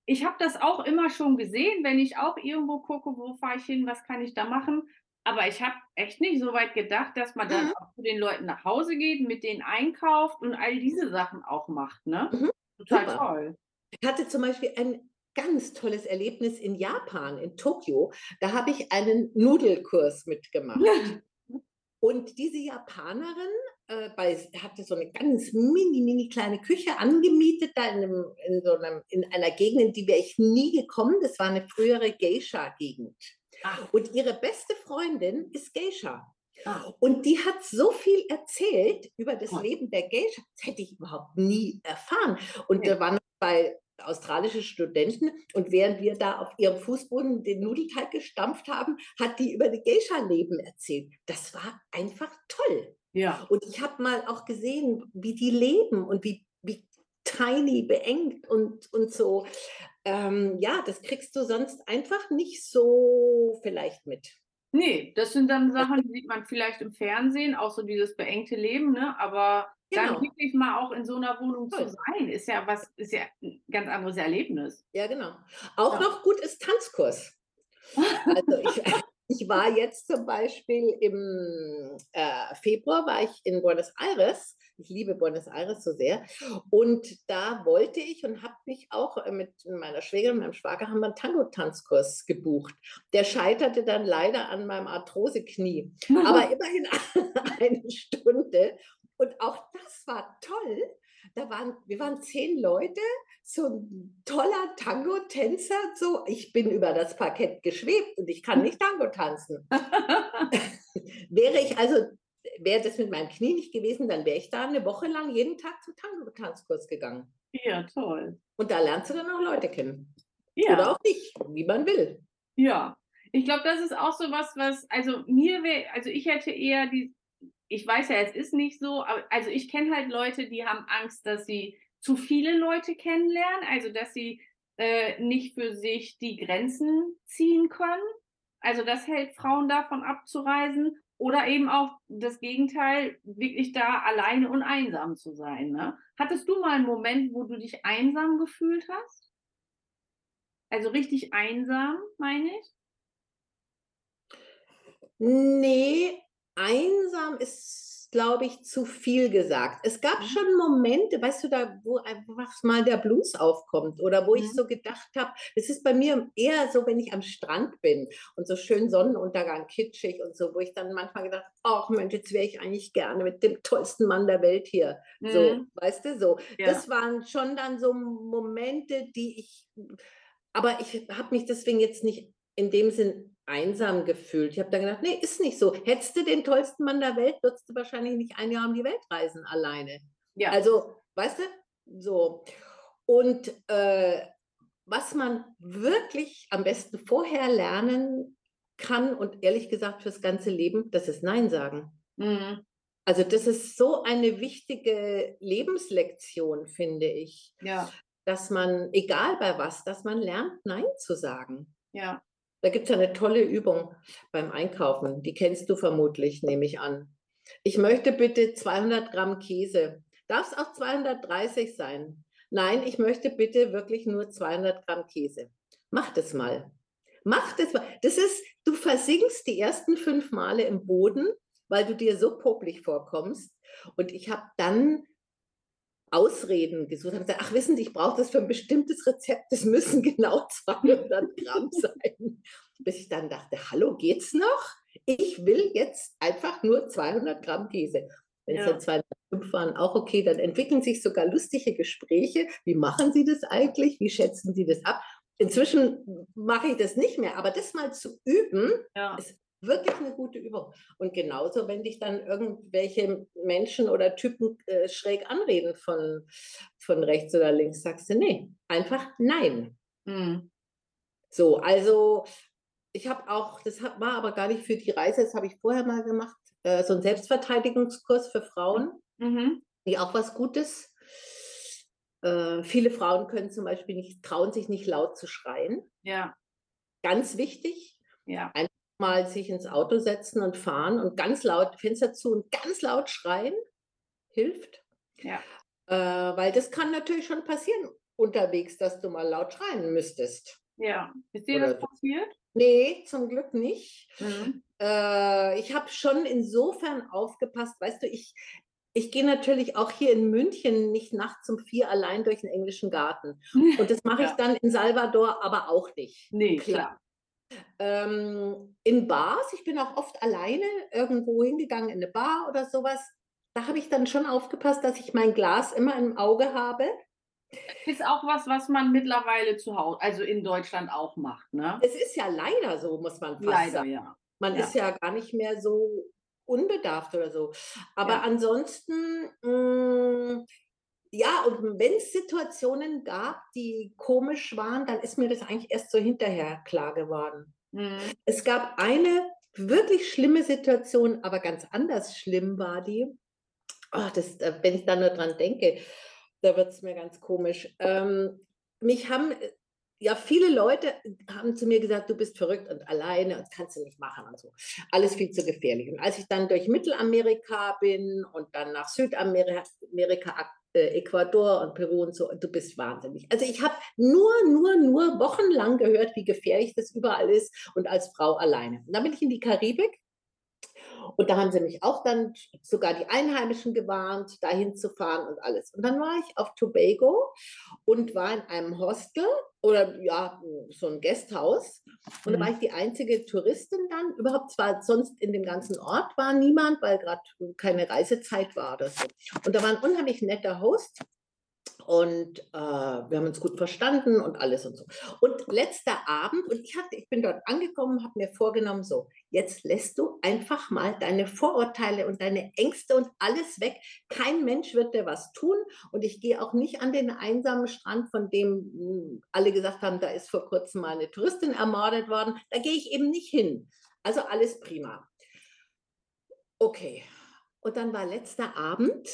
ich habe das auch immer schon gesehen, wenn ich auch irgendwo gucke, wo fahre ich hin, was kann ich da machen. Aber ich habe echt nicht so weit gedacht, dass man dann Mhm. auch zu den Leuten nach Hause geht, mit denen einkauft und all diese Sachen auch macht, ne? Mhm. Total Super. toll. Ich hatte zum Beispiel ein ganz tolles Erlebnis in Japan, in Tokio. Da habe ich einen Nudelkurs mitgemacht. [LAUGHS] Und diese Japanerin äh, bei, hatte so eine ganz mini, mini kleine Küche angemietet, da in, einem, in, so einem, in einer Gegend, in die wäre ich nie gekommen. Das war eine frühere Geisha-Gegend. Ach, Und ihre beste Freundin ist Geisha. ah, Und die hat so viel erzählt über das. Leben der Geisha, das hätte ich überhaupt nie erfahren. Und da waren bei australische Studenten und während wir da auf ihrem Fußboden den Nudelteig gestampft haben, hat die über die Geisha-Leben erzählt. Das war einfach toll. ja. Und ich habe mal auch gesehen, wie die leben und wie, wie tiny, beengt und, und so. Ähm, ja, das kriegst du sonst einfach nicht so vielleicht mit. Nee, das sind dann Sachen, die sieht man vielleicht im Fernsehen, auch so dieses beengte Leben, ne? Aber dann Genau. wirklich mal auch in so einer Wohnung zu Toll. sein, ist ja was, ist ja ein ganz anderes Erlebnis. Ja, genau. Auch Ja. noch gut ist Tanzkurs. Also ich, [LAUGHS] ich war jetzt zum Beispiel im äh, Februar war ich in Buenos Aires. Ich liebe Buenos Aires so sehr. Und da wollte ich und habe mich auch äh, mit meiner Schwägerin, meinem Schwager, haben wir einen Tango-Tanzkurs gebucht. Der scheiterte dann leider an meinem Arthrose-Knie. [LAUGHS] Aber immerhin [LAUGHS] eine Stunde. Und auch das war toll. Da waren, wir waren zehn Leute, so ein toller Tango-Tänzer. So, ich bin über das Parkett geschwebt und ich kann nicht Tango tanzen. [LAUGHS] Wäre ich also, wäre das mit meinem Knie nicht gewesen, dann wäre ich da eine Woche lang jeden Tag zum Tango-Tanzkurs gegangen. ja, toll. Und da lernst du dann auch Leute kennen. Ja. Oder auch nicht, wie man will. Ja, ich glaube, das ist auch so was, was, also mir wäre, also ich hätte eher die, ich weiß ja, es ist nicht so, aber also ich kenne halt Leute, die haben Angst, dass sie zu viele Leute kennenlernen, also dass sie äh, nicht für sich die Grenzen ziehen können. Also das hält Frauen davon abzureisen oder eben auch das Gegenteil, wirklich da alleine und einsam zu sein. Ne? Hattest du mal einen Moment, wo du dich einsam gefühlt hast? Also richtig einsam, meine ich? Nee, einsam ist, glaube ich, zu viel gesagt. Es gab Mhm. schon Momente, weißt du, da, wo einfach mal der Blues aufkommt oder wo ich Mhm. so gedacht habe, es ist bei mir eher so, wenn ich am Strand bin und so schön Sonnenuntergang kitschig und so, wo ich dann manchmal gedacht, ach Mensch, jetzt wäre ich eigentlich gerne mit dem tollsten Mann der Welt hier. So, Mhm. weißt du, so. Ja. Das waren schon dann so Momente, die ich, aber ich habe mich deswegen jetzt nicht in dem Sinn einsam gefühlt. Ich habe dann gedacht, nee, ist nicht so. Hättest du den tollsten Mann der Welt, würdest du wahrscheinlich nicht ein Jahr um die Welt reisen alleine. Ja. Also, weißt du, so. Und äh, was man wirklich am besten vorher lernen kann und ehrlich gesagt fürs ganze Leben, das ist Nein sagen. Mhm. Also das ist so eine wichtige Lebenslektion, finde ich. Ja. dass man, egal bei was, dass man lernt, Nein zu sagen. Ja. Da gibt es eine tolle Übung beim Einkaufen. Die kennst du vermutlich, nehme ich an. Ich möchte bitte 200 Gramm Käse. Darf es auch 230 sein? Nein, ich möchte bitte wirklich nur 200 Gramm Käse. Mach das mal. Mach das mal. Das ist, du versinkst die ersten fünf Male im Boden, weil du dir so popelig vorkommst. Und ich habe dann Ausreden gesucht, habe gesagt, ach wissen Sie, ich brauche das für ein bestimmtes Rezept, das müssen [LAUGHS] genau 200 Gramm sein. Bis ich dann dachte, hallo, geht's noch? Ich will jetzt einfach nur 200 Gramm Käse. Wenn es ja. dann 205 waren, auch okay, dann entwickeln sich sogar lustige Gespräche. Wie machen Sie das eigentlich? Wie schätzen Sie das ab? Inzwischen mache ich das nicht mehr, aber das mal zu üben, ja. ist wirklich eine gute Übung. Und genauso, wenn dich dann irgendwelche Menschen oder Typen äh, schräg anreden von, von rechts oder links, sagst du, nee, einfach nein. Mhm. So, also ich habe auch, das war aber gar nicht für die Reise, das habe ich vorher mal gemacht, äh, so ein Selbstverteidigungskurs für Frauen, mhm. die auch was Gutes. Äh, viele Frauen können zum Beispiel nicht, trauen sich nicht laut zu schreien. Ja. Ganz wichtig. Ja. Einfach mal sich ins Auto setzen und fahren und ganz laut Fenster zu und ganz laut schreien hilft. Ja. Äh, weil das kann natürlich schon passieren unterwegs, dass du mal laut schreien müsstest. Ja. Ist dir Oder das passiert? Nee, zum Glück nicht. Mhm. Äh, ich habe schon insofern aufgepasst, weißt du, ich, ich gehe natürlich auch hier in München nicht nachts um vier allein durch den englischen Garten. [LAUGHS] Und das mache ja. ich dann in Salvador aber auch nicht. Nee, klar. Ähm, in Bars, ich bin auch oft alleine irgendwo hingegangen in eine Bar oder sowas. Da habe ich dann schon aufgepasst, dass ich mein Glas immer im Auge habe. Ist auch was, was man mittlerweile zu Hause, also in Deutschland auch macht, ne? Es ist ja leider so, muss man fast leider, sagen. Ja. Man ja. ist ja gar nicht mehr so unbedarft oder so. Aber ja. ansonsten, mh, mm, ja, und wenn es Situationen gab, die komisch waren, dann ist mir das eigentlich erst so hinterher klar geworden. Mhm. Es gab eine wirklich schlimme Situation, aber ganz anders schlimm war die. Oh, das, äh, wenn ich da nur dran denke, da wird es mir ganz komisch. Ähm, mich haben äh, ja, viele Leute haben zu mir gesagt, du bist verrückt und alleine und das kannst du nicht machen und so. Alles viel zu gefährlich. Und als ich dann durch Mittelamerika bin und dann nach Südamerika, äh, Ecuador und Peru und so, du bist wahnsinnig. Also ich habe nur, nur, nur wochenlang gehört, wie gefährlich das überall ist und als Frau alleine. Und dann bin ich in die Karibik und da haben sie mich auch dann sogar die Einheimischen gewarnt, dahin zu fahren und alles. Und dann war ich auf Tobago und war in einem Hostel oder ja, so ein Gasthaus. Und mhm. da war ich die einzige Touristin dann. Überhaupt zwar sonst in dem ganzen Ort war niemand, weil gerade keine Reisezeit war oder so. Und da war ein unheimlich netter Host. Und äh, wir haben uns gut verstanden und alles und so. Und letzter Abend, und ich, hatte, ich bin dort angekommen, habe mir vorgenommen, so, jetzt lässt du einfach mal deine Vorurteile und deine Ängste und alles weg. Kein Mensch wird dir was tun. Und ich gehe auch nicht an den einsamen Strand, von dem hm, alle gesagt haben, da ist vor kurzem mal eine Touristin ermordet worden. Da gehe ich eben nicht hin. Also alles prima. Okay. Und dann war letzter Abend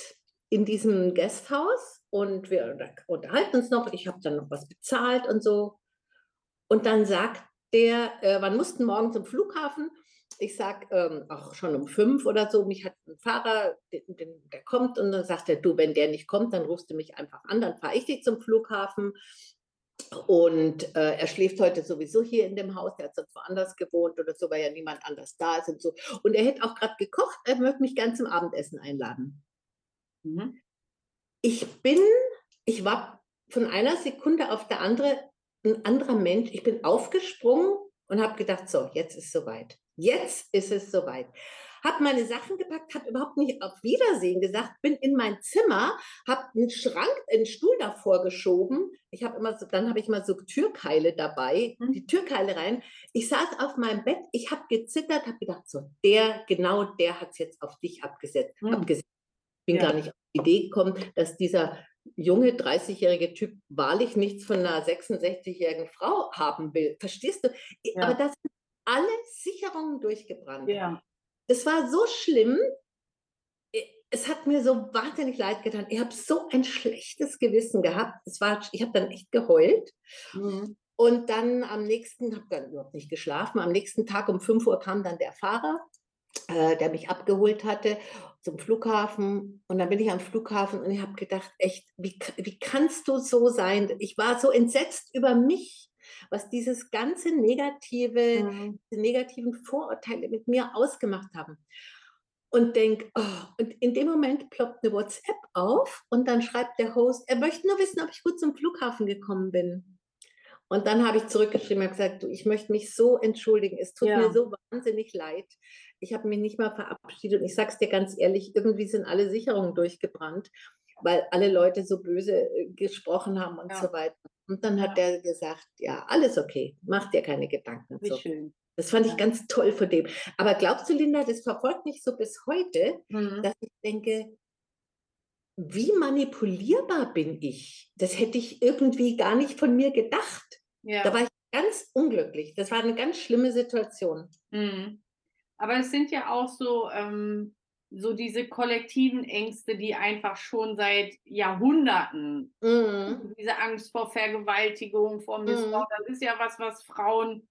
in diesem Gasthaus und wir unterhalten uns noch. Ich habe dann noch was bezahlt und so. Und dann sagt der, äh, wann mussten morgen zum Flughafen? Ich sage, ähm, auch schon um fünf oder so, mich hat ein Fahrer, den, den, der kommt und dann sagt er, du, wenn der nicht kommt, dann rufst du mich einfach an, dann fahre ich dich zum Flughafen. Und äh, er schläft heute sowieso hier in dem Haus, der hat sonst woanders gewohnt oder so, weil ja niemand anders da ist und so. Und er hätte auch gerade gekocht, er möchte mich gern zum Abendessen einladen. Mhm. Ich bin, ich war von einer Sekunde auf der andere ein anderer Mensch. Ich bin aufgesprungen und habe gedacht, so, jetzt ist soweit. Jetzt ist es soweit. Habe meine Sachen gepackt, habe überhaupt nicht auf Wiedersehen gesagt, bin in mein Zimmer, habe einen Schrank, einen Stuhl davor geschoben. Ich habe immer so, dann habe ich immer so Türkeile dabei, mhm. die Türkeile rein. Ich saß auf meinem Bett, ich habe gezittert, habe gedacht, so, der, genau der hat es jetzt auf dich abgesetzt. Mhm. abgesetzt bin ja. gar nicht auf die Idee gekommen, dass dieser junge 30-jährige Typ wahrlich nichts von einer 66-jährigen Frau haben will. Verstehst du? Ja. Aber das sind alle Sicherungen durchgebrannt. Ja. Das war so schlimm. es hat mir so wahnsinnig leid getan. Ich habe so ein schlechtes Gewissen gehabt. Es war, ich habe dann echt geheult. Mhm. Und dann am nächsten, habe dann überhaupt nicht geschlafen. Am nächsten Tag um 5 Uhr kam dann der Fahrer, äh, der mich abgeholt hatte zum Flughafen. Und dann bin ich am Flughafen und ich habe gedacht, echt, wie, wie kannst du so sein? Ich war so entsetzt über mich, was dieses ganze negative, mhm. diese negativen Vorurteile mit mir ausgemacht haben und denke, oh, und in dem Moment ploppt eine WhatsApp auf und dann schreibt der Host, er möchte nur wissen, ob ich gut zum Flughafen gekommen bin. Und dann habe ich zurückgeschrieben und gesagt, du, ich möchte mich so entschuldigen. Es tut ja. mir so wahnsinnig leid. Ich habe mich nicht mal verabschiedet. Und ich sage es dir ganz ehrlich, irgendwie sind alle Sicherungen durchgebrannt, weil alle Leute so böse äh, gesprochen haben und ja. so weiter. Und dann hat ja. der gesagt, ja, alles okay, mach dir keine Gedanken. Wie so. schön. Das fand ich ganz toll von dem. Aber glaubst du, Linda, das verfolgt mich so bis heute, mhm. dass ich denke, wie manipulierbar bin ich? Das hätte ich irgendwie gar nicht von mir gedacht. Ja. Da war ich ganz unglücklich. Das war eine ganz schlimme Situation. Mhm. Aber es sind ja auch so, ähm, so diese kollektiven Ängste, die einfach schon seit Jahrhunderten, mhm. diese Angst vor Vergewaltigung, vor Missbrauch, mhm. das ist ja was, was Frauen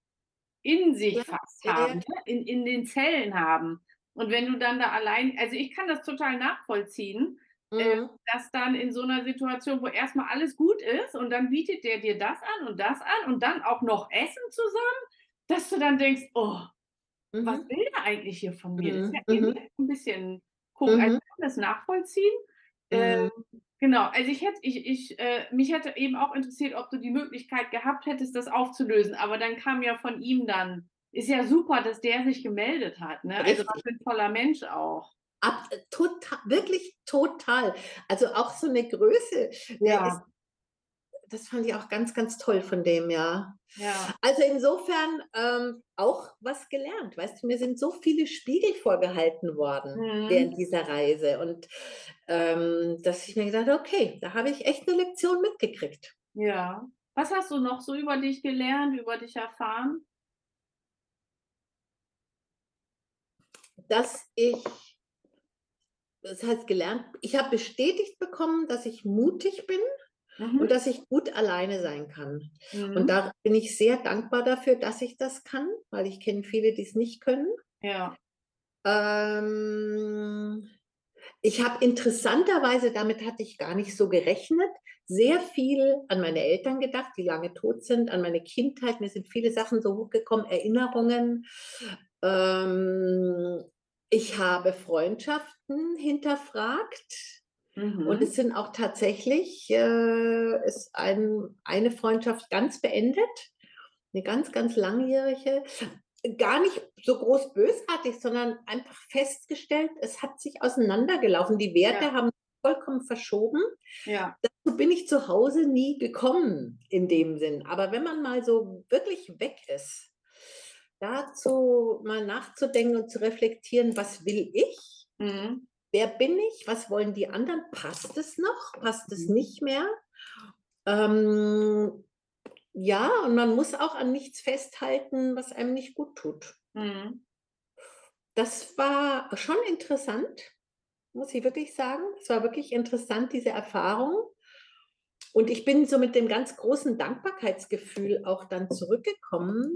in sich ja, fast haben, ja. Ne? In, in den Zellen haben. Und wenn du dann da allein, also ich kann das total nachvollziehen, mhm. äh, dass dann in so einer Situation, wo erstmal alles gut ist und dann bietet der dir das an und das an und dann auch noch Essen zusammen, dass du dann denkst, oh, mhm. was will der eigentlich hier von mir? Das ist ja mhm. ein bisschen komisch, also mhm. ich kann das nachvollziehen. Ähm, mhm. Genau, also ich hätte, ich, ich, äh, mich hätte eben auch interessiert, ob du die Möglichkeit gehabt hättest, das aufzulösen. Aber dann kam ja von ihm dann, ist ja super, dass der sich gemeldet hat. Ne? Also was für ein toller Mensch auch. Ab, äh, total, wirklich total. Also auch so eine Größe. Ja. Ist, das fand ich auch ganz, ganz toll von dem, ja. ja. Also insofern ähm, auch was gelernt. Weißt du, mir sind so viele Spiegel vorgehalten worden mhm. während dieser Reise. Und ähm, dass ich mir gedacht habe, okay, da habe ich echt eine Lektion mitgekriegt. Ja. Was hast du noch so über dich gelernt, über dich erfahren? Dass ich, das heißt gelernt, ich habe bestätigt bekommen, dass ich mutig bin mhm. und dass ich gut alleine sein kann. Mhm. Und da bin ich sehr dankbar dafür, dass ich das kann, weil ich kenne viele, die es nicht können. Ja. Ähm, ich habe interessanterweise, damit hatte ich gar nicht so gerechnet, sehr viel an meine Eltern gedacht, die lange tot sind, an meine Kindheit. Mir sind viele Sachen so hochgekommen, Erinnerungen. Ähm, ich habe Freundschaften hinterfragt. Mhm. Und es sind auch tatsächlich, äh, ist ein, eine Freundschaft ganz beendet, eine ganz, ganz langjährige. Gar nicht so groß bösartig, sondern einfach festgestellt, es hat sich auseinandergelaufen. Die Werte ja. haben vollkommen verschoben. Ja. Dazu bin ich zu Hause nie gekommen in dem Sinn. Aber wenn man mal so wirklich weg ist, dazu mal nachzudenken und zu reflektieren, was will ich? Mhm wer bin ich, was wollen die anderen, passt es noch, passt es mhm. nicht mehr. Ähm, ja, und man muss auch an nichts festhalten, was einem nicht gut tut. Mhm. Das war schon interessant, muss ich wirklich sagen. Es war wirklich interessant, diese Erfahrung. Und ich bin so mit dem ganz großen Dankbarkeitsgefühl auch dann zurückgekommen,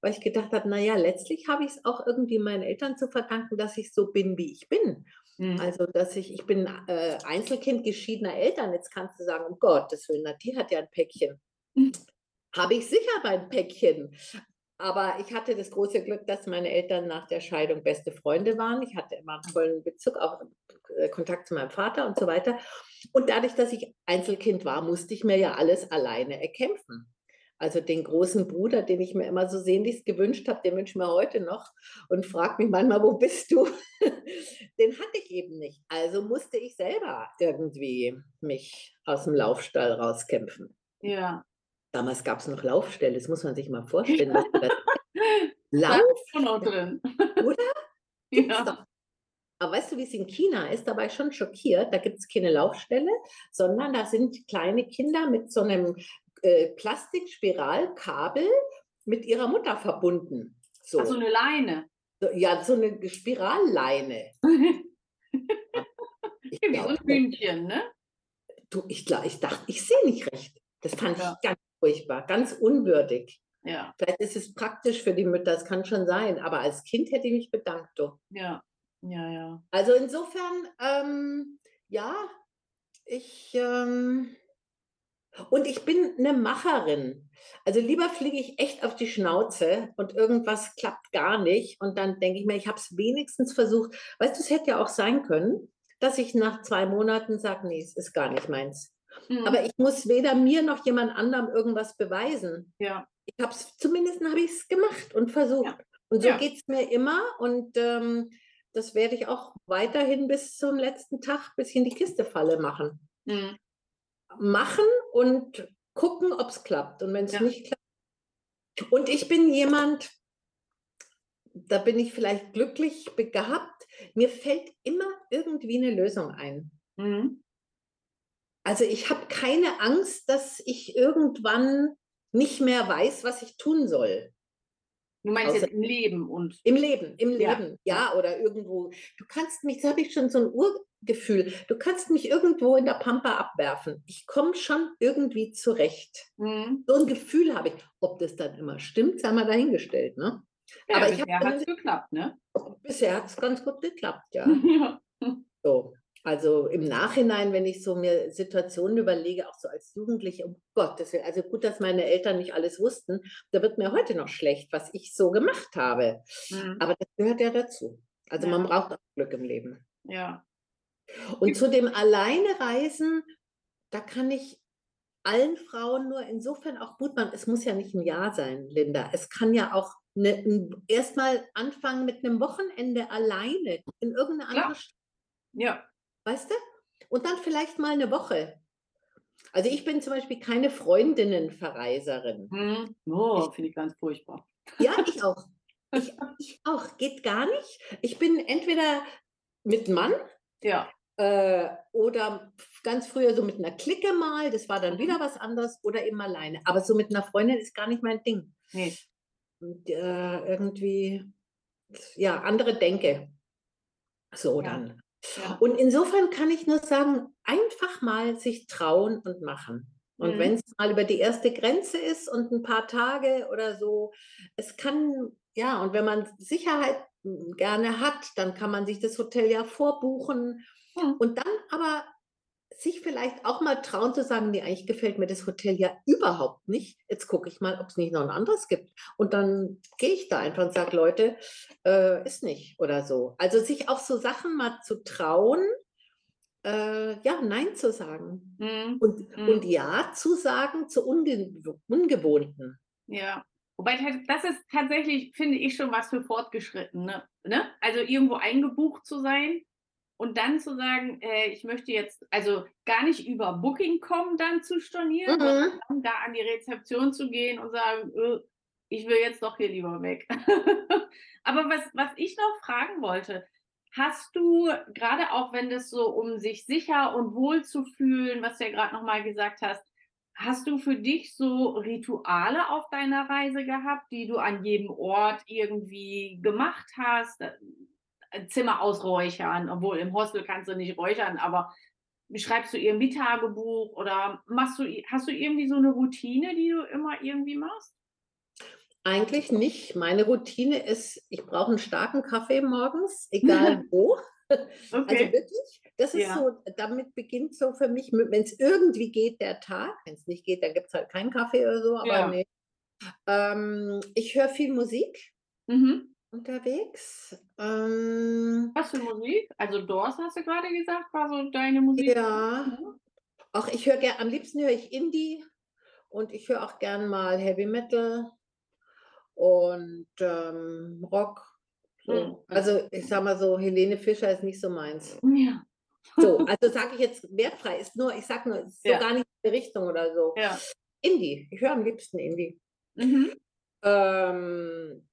weil ich gedacht habe, naja, letztlich habe ich es auch irgendwie meinen Eltern zu verdanken, dass ich so bin, wie ich bin. Mhm. Also, dass ich, ich bin äh, Einzelkind geschiedener Eltern. Jetzt kannst du sagen, um Gottes Willen, die hat ja ein Päckchen. Mhm. Habe ich sicher mein Päckchen. Aber ich hatte das große Glück, dass meine Eltern nach der Scheidung beste Freunde waren. Ich hatte immer einen tollen Bezug, auch äh, Kontakt zu meinem Vater und so weiter. Und dadurch, dass ich Einzelkind war, musste ich mir ja alles alleine erkämpfen. Also den großen Bruder, den ich mir immer so sehnlichst gewünscht habe, den wünsche ich mir heute noch und frage mich manchmal, wo bist du? [LAUGHS] den hatte ich eben nicht. Also musste ich selber irgendwie mich aus dem Laufstall rauskämpfen. Ja. Damals gab es noch Laufställe, das muss man sich mal [LAUGHS] vorstellen. [LAUGHS] Lauf. schon auch drin. Oder? [LAUGHS] ja. Aber weißt du, wie es in China ist? Da war ich schon schockiert. Da gibt es keine Laufstelle, sondern da sind kleine Kinder mit so einem äh, Plastikspiralkabel mit ihrer Mutter verbunden. So. Ach, so eine Leine. So, ja, so eine Spiralleine. Ja, wie so ein Hühnchen, ne? Du, ich, ich dachte, ich sehe nicht recht. Das fand ja. ich ganz furchtbar, ganz unwürdig. Ja. Vielleicht ist es praktisch für die Mütter, das kann schon sein, aber als Kind hätte ich mich bedankt. Du. Ja, ja, ja. Also insofern, ähm, ja, ich, ähm, und ich bin eine Macherin. Also lieber fliege ich echt auf die Schnauze und irgendwas klappt gar nicht. Und dann denke ich mir, ich habe es wenigstens versucht. Weißt du, es hätte ja auch sein können, dass ich nach zwei Monaten sage, nee, es ist gar nicht meins. Mhm. Aber ich muss weder mir noch jemand anderem irgendwas beweisen. Ja. Ich habe es, zumindest habe ich es gemacht und versucht. Ja. Und so ja. geht es mir immer. Und ähm, das werde ich auch weiterhin bis zum letzten Tag, bis ich in die Kiste falle, machen. Mhm. Machen und gucken, ob es klappt. Und wenn es ja. nicht klappt. Und ich bin jemand, da bin ich vielleicht glücklich gehabt, mir fällt immer irgendwie eine Lösung ein. Mhm. Also ich habe keine Angst, dass ich irgendwann nicht mehr weiß, was ich tun soll. Du meinst Außer, jetzt im Leben und. Im Leben, im Leben, ja. ja, oder irgendwo. Du kannst mich, da habe ich schon so ein Urgefühl, du kannst mich irgendwo in der Pampa abwerfen. Ich komme schon irgendwie zurecht. Mhm. So ein Gefühl habe ich. Ob das dann immer stimmt, sei mal dahingestellt, ne? Ja, Aber bisher hat es geklappt, ne? Bisher hat es ganz gut geklappt, ja. [LAUGHS] ja. So. Also im Nachhinein, wenn ich so mir Situationen überlege, auch so als Jugendliche, um Gottes Willen, also gut, dass meine Eltern nicht alles wussten, da wird mir heute noch schlecht, was ich so gemacht habe. Mhm. Aber das gehört ja dazu. Also ja. man braucht auch Glück im Leben. Ja. Und zu dem Alleinereisen, da kann ich allen Frauen nur insofern auch gut machen. Es muss ja nicht ein Jahr sein, Linda. Es kann ja auch ne, erstmal anfangen mit einem Wochenende alleine in irgendeine andere Stadt. Ja. Weißt du? Und dann vielleicht mal eine Woche. Also ich bin zum Beispiel keine Freundinnenverreiserin. Hm. Oh, finde ich ganz furchtbar. Ja, [LAUGHS] ich auch. Ich, ich, auch. Geht gar nicht. Ich bin entweder mit Mann ja. äh, oder ganz früher so mit einer Clique mal, das war dann wieder mhm. was anderes, oder eben alleine. Aber so mit einer Freundin ist gar nicht mein Ding. Nee. Und, äh, irgendwie, ja, andere Denke. So ja. dann. Und insofern kann ich nur sagen, einfach mal sich trauen und machen. Und mhm. wenn es mal über die erste Grenze ist und ein paar Tage oder so, es kann, ja, und wenn man Sicherheit hm, gerne hat, dann kann man sich das Hotel ja vorbuchen. Mhm. Und dann aber sich vielleicht auch mal trauen zu sagen, nee, eigentlich gefällt mir das Hotel ja überhaupt nicht. Jetzt gucke ich mal, ob es nicht noch ein anderes gibt. Und dann gehe ich da einfach und sage, Leute, äh, ist nicht oder so. Also sich auch so Sachen mal zu trauen, äh, ja, Nein zu sagen. Mhm. Und, mhm. und Ja zu sagen zu Unge Ungewohnten. Ja. Wobei das ist tatsächlich, finde ich, schon was für Fortgeschrittene. Ne? Also irgendwo eingebucht zu sein und dann zu sagen, äh, ich möchte jetzt also gar nicht über Booking kommen, dann zu stornieren, mhm. sondern dann da an die Rezeption zu gehen und sagen, äh, ich will jetzt doch hier lieber weg. [LAUGHS] Aber was, was ich noch fragen wollte, hast du gerade auch, wenn das so um sich sicher und wohl zu fühlen, was du ja gerade nochmal gesagt hast, Hast du für dich so Rituale auf deiner Reise gehabt, die du an jedem Ort irgendwie gemacht hast? Zimmer ausräuchern, obwohl im Hostel kannst du nicht räuchern, aber schreibst du irgendwie Tagebuch oder machst du, hast du irgendwie so eine Routine, die du immer irgendwie machst? Eigentlich nicht. Meine Routine ist, ich brauche einen starken Kaffee morgens, egal [LAUGHS] wo. Also okay. Also wirklich, das ist ja. so, damit beginnt so für mich, wenn es irgendwie geht, der Tag. Wenn es nicht geht, dann gibt es halt keinen Kaffee oder so, aber ja. nee. Ähm, ich höre viel Musik. Mhm unterwegs. Ähm, Was für Musik? Also Doors hast du gerade gesagt, war so deine Musik? Ja. Mhm. Auch ich höre gerne, am liebsten höre ich Indie und ich höre auch gern mal Heavy Metal und ähm, Rock. So. Mhm. Also ich sag mal so, Helene Fischer ist nicht so meins. Ja. So, also sage ich jetzt wertfrei, ist nur, ich sage nur, ist so ja. gar nicht in die Richtung oder so. Ja. Indie, ich höre am liebsten Indie. Mhm. Ähm,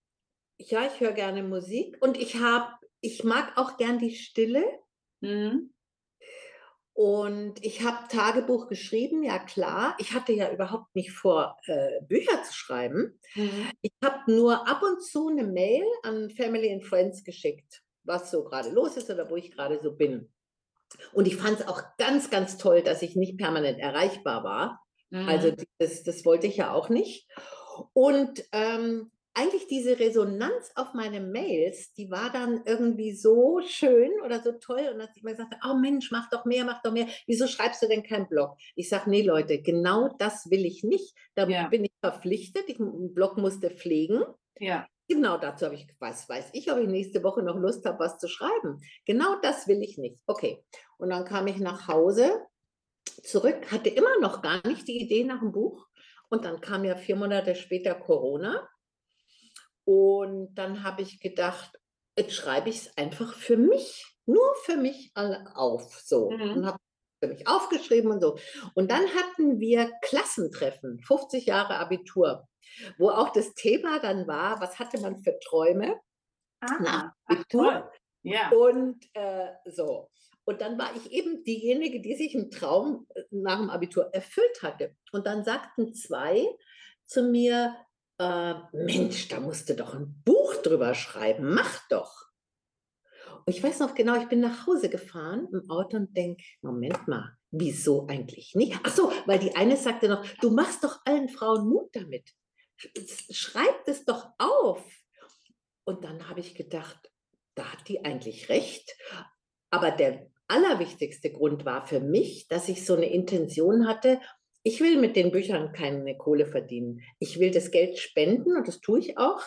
ja, ich höre gerne Musik und ich habe, ich mag auch gern die Stille. Mhm. Und ich habe Tagebuch geschrieben, ja klar. Ich hatte ja überhaupt nicht vor, äh, Bücher zu schreiben. Mhm. Ich habe nur ab und zu eine Mail an Family and Friends geschickt, was so gerade los ist oder wo ich gerade so bin. Und ich fand es auch ganz, ganz toll, dass ich nicht permanent erreichbar war. Also Mhm. das, das wollte ich ja auch nicht. Und ähm, eigentlich diese Resonanz auf meine Mails, die war dann irgendwie so schön oder so toll. Und dass ich immer gesagt habe, oh Mensch, mach doch mehr, mach doch mehr. Wieso schreibst du denn keinen Blog? Ich sage, nee, Leute, genau das will ich nicht. Da Ja. bin ich verpflichtet. Ich, einen Blog musste pflegen. Ja. Genau dazu habe ich, was weiß ich, ob ich nächste Woche noch Lust habe, was zu schreiben. Genau das will ich nicht. Okay. Und dann kam ich nach Hause zurück, hatte immer noch gar nicht die Idee nach dem Buch. Und dann kam ja vier Monate später Corona. Und dann habe ich gedacht, jetzt schreibe ich es einfach für mich, nur für mich alle auf. So. Mhm. Und habe für mich aufgeschrieben und so. Und dann hatten wir Klassentreffen, 50 Jahre Abitur, wo auch das Thema dann war, was hatte man für Träume? Ah, Na, ach, Abitur? Ja. Und äh, so. Und dann war ich eben diejenige, die sich einen Traum äh, nach dem Abitur erfüllt hatte. Und dann sagten zwei zu mir, äh, Mensch, da musst du doch ein Buch drüber schreiben, mach doch. Und ich weiß noch genau, ich bin nach Hause gefahren im Auto und denke, Moment mal, wieso eigentlich nicht? Ach so, weil die eine sagte noch, du machst doch allen Frauen Mut damit. Sch- Schreib das doch auf. Und dann habe ich gedacht, da hat die eigentlich recht. Aber der allerwichtigste Grund war für mich, dass ich so eine Intention hatte, ich will mit den Büchern keine Kohle verdienen. Ich will das Geld spenden und das tue ich auch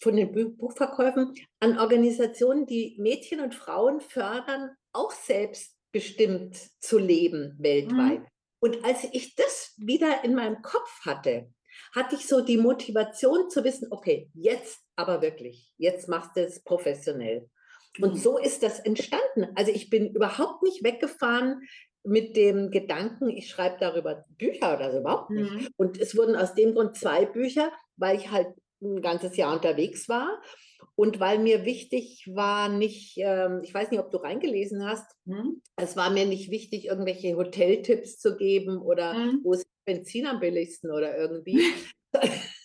von den Buchverkäufen an Organisationen, die Mädchen und Frauen fördern, auch selbstbestimmt zu leben weltweit. Und als ich das wieder in meinem Kopf hatte, hatte ich so die Motivation zu wissen, okay, jetzt aber wirklich, jetzt machst du es professionell. Und Mhm. so ist das entstanden. Also ich bin überhaupt nicht weggefahren mit dem Gedanken, ich schreibe darüber Bücher oder so, überhaupt nicht. Mhm. Und es wurden aus dem Grund zwei Bücher, weil ich halt ein ganzes Jahr unterwegs war und weil mir wichtig war, nicht, ähm, ich weiß nicht, ob du reingelesen hast, Mhm. es war mir nicht wichtig, irgendwelche Hoteltipps zu geben oder Mhm. wo ist Benzin am billigsten oder irgendwie. [LAUGHS]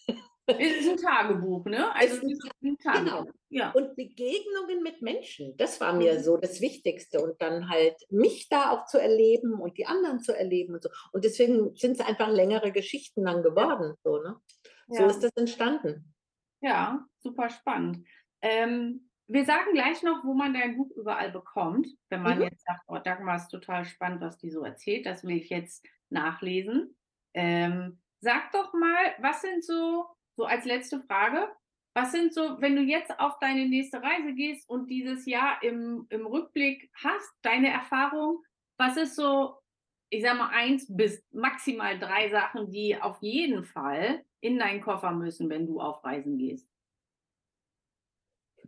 Es ist ein Tagebuch, ne? Also ein es ist ein Tagebuch. Ja. Und Begegnungen mit Menschen, das war mir Mhm. so das Wichtigste. Und dann halt mich da auch zu erleben und die anderen zu erleben und so. Und deswegen sind es einfach längere Geschichten dann geworden. So, ne? so Ja. ist das entstanden. Ja, super spannend. Ähm, wir sagen gleich noch, wo man dein Buch überall bekommt. Wenn man Mhm. jetzt sagt, oh, Dagmar ist total spannend, was die so erzählt, das will ich jetzt nachlesen. Ähm, sag doch mal, was sind so, so als letzte Frage, was sind so, wenn du jetzt auf deine nächste Reise gehst und dieses Jahr im, im Rückblick hast, deine Erfahrung, was ist so, ich sag mal, eins bis maximal drei Sachen, die auf jeden Fall in deinen Koffer müssen, wenn du auf Reisen gehst?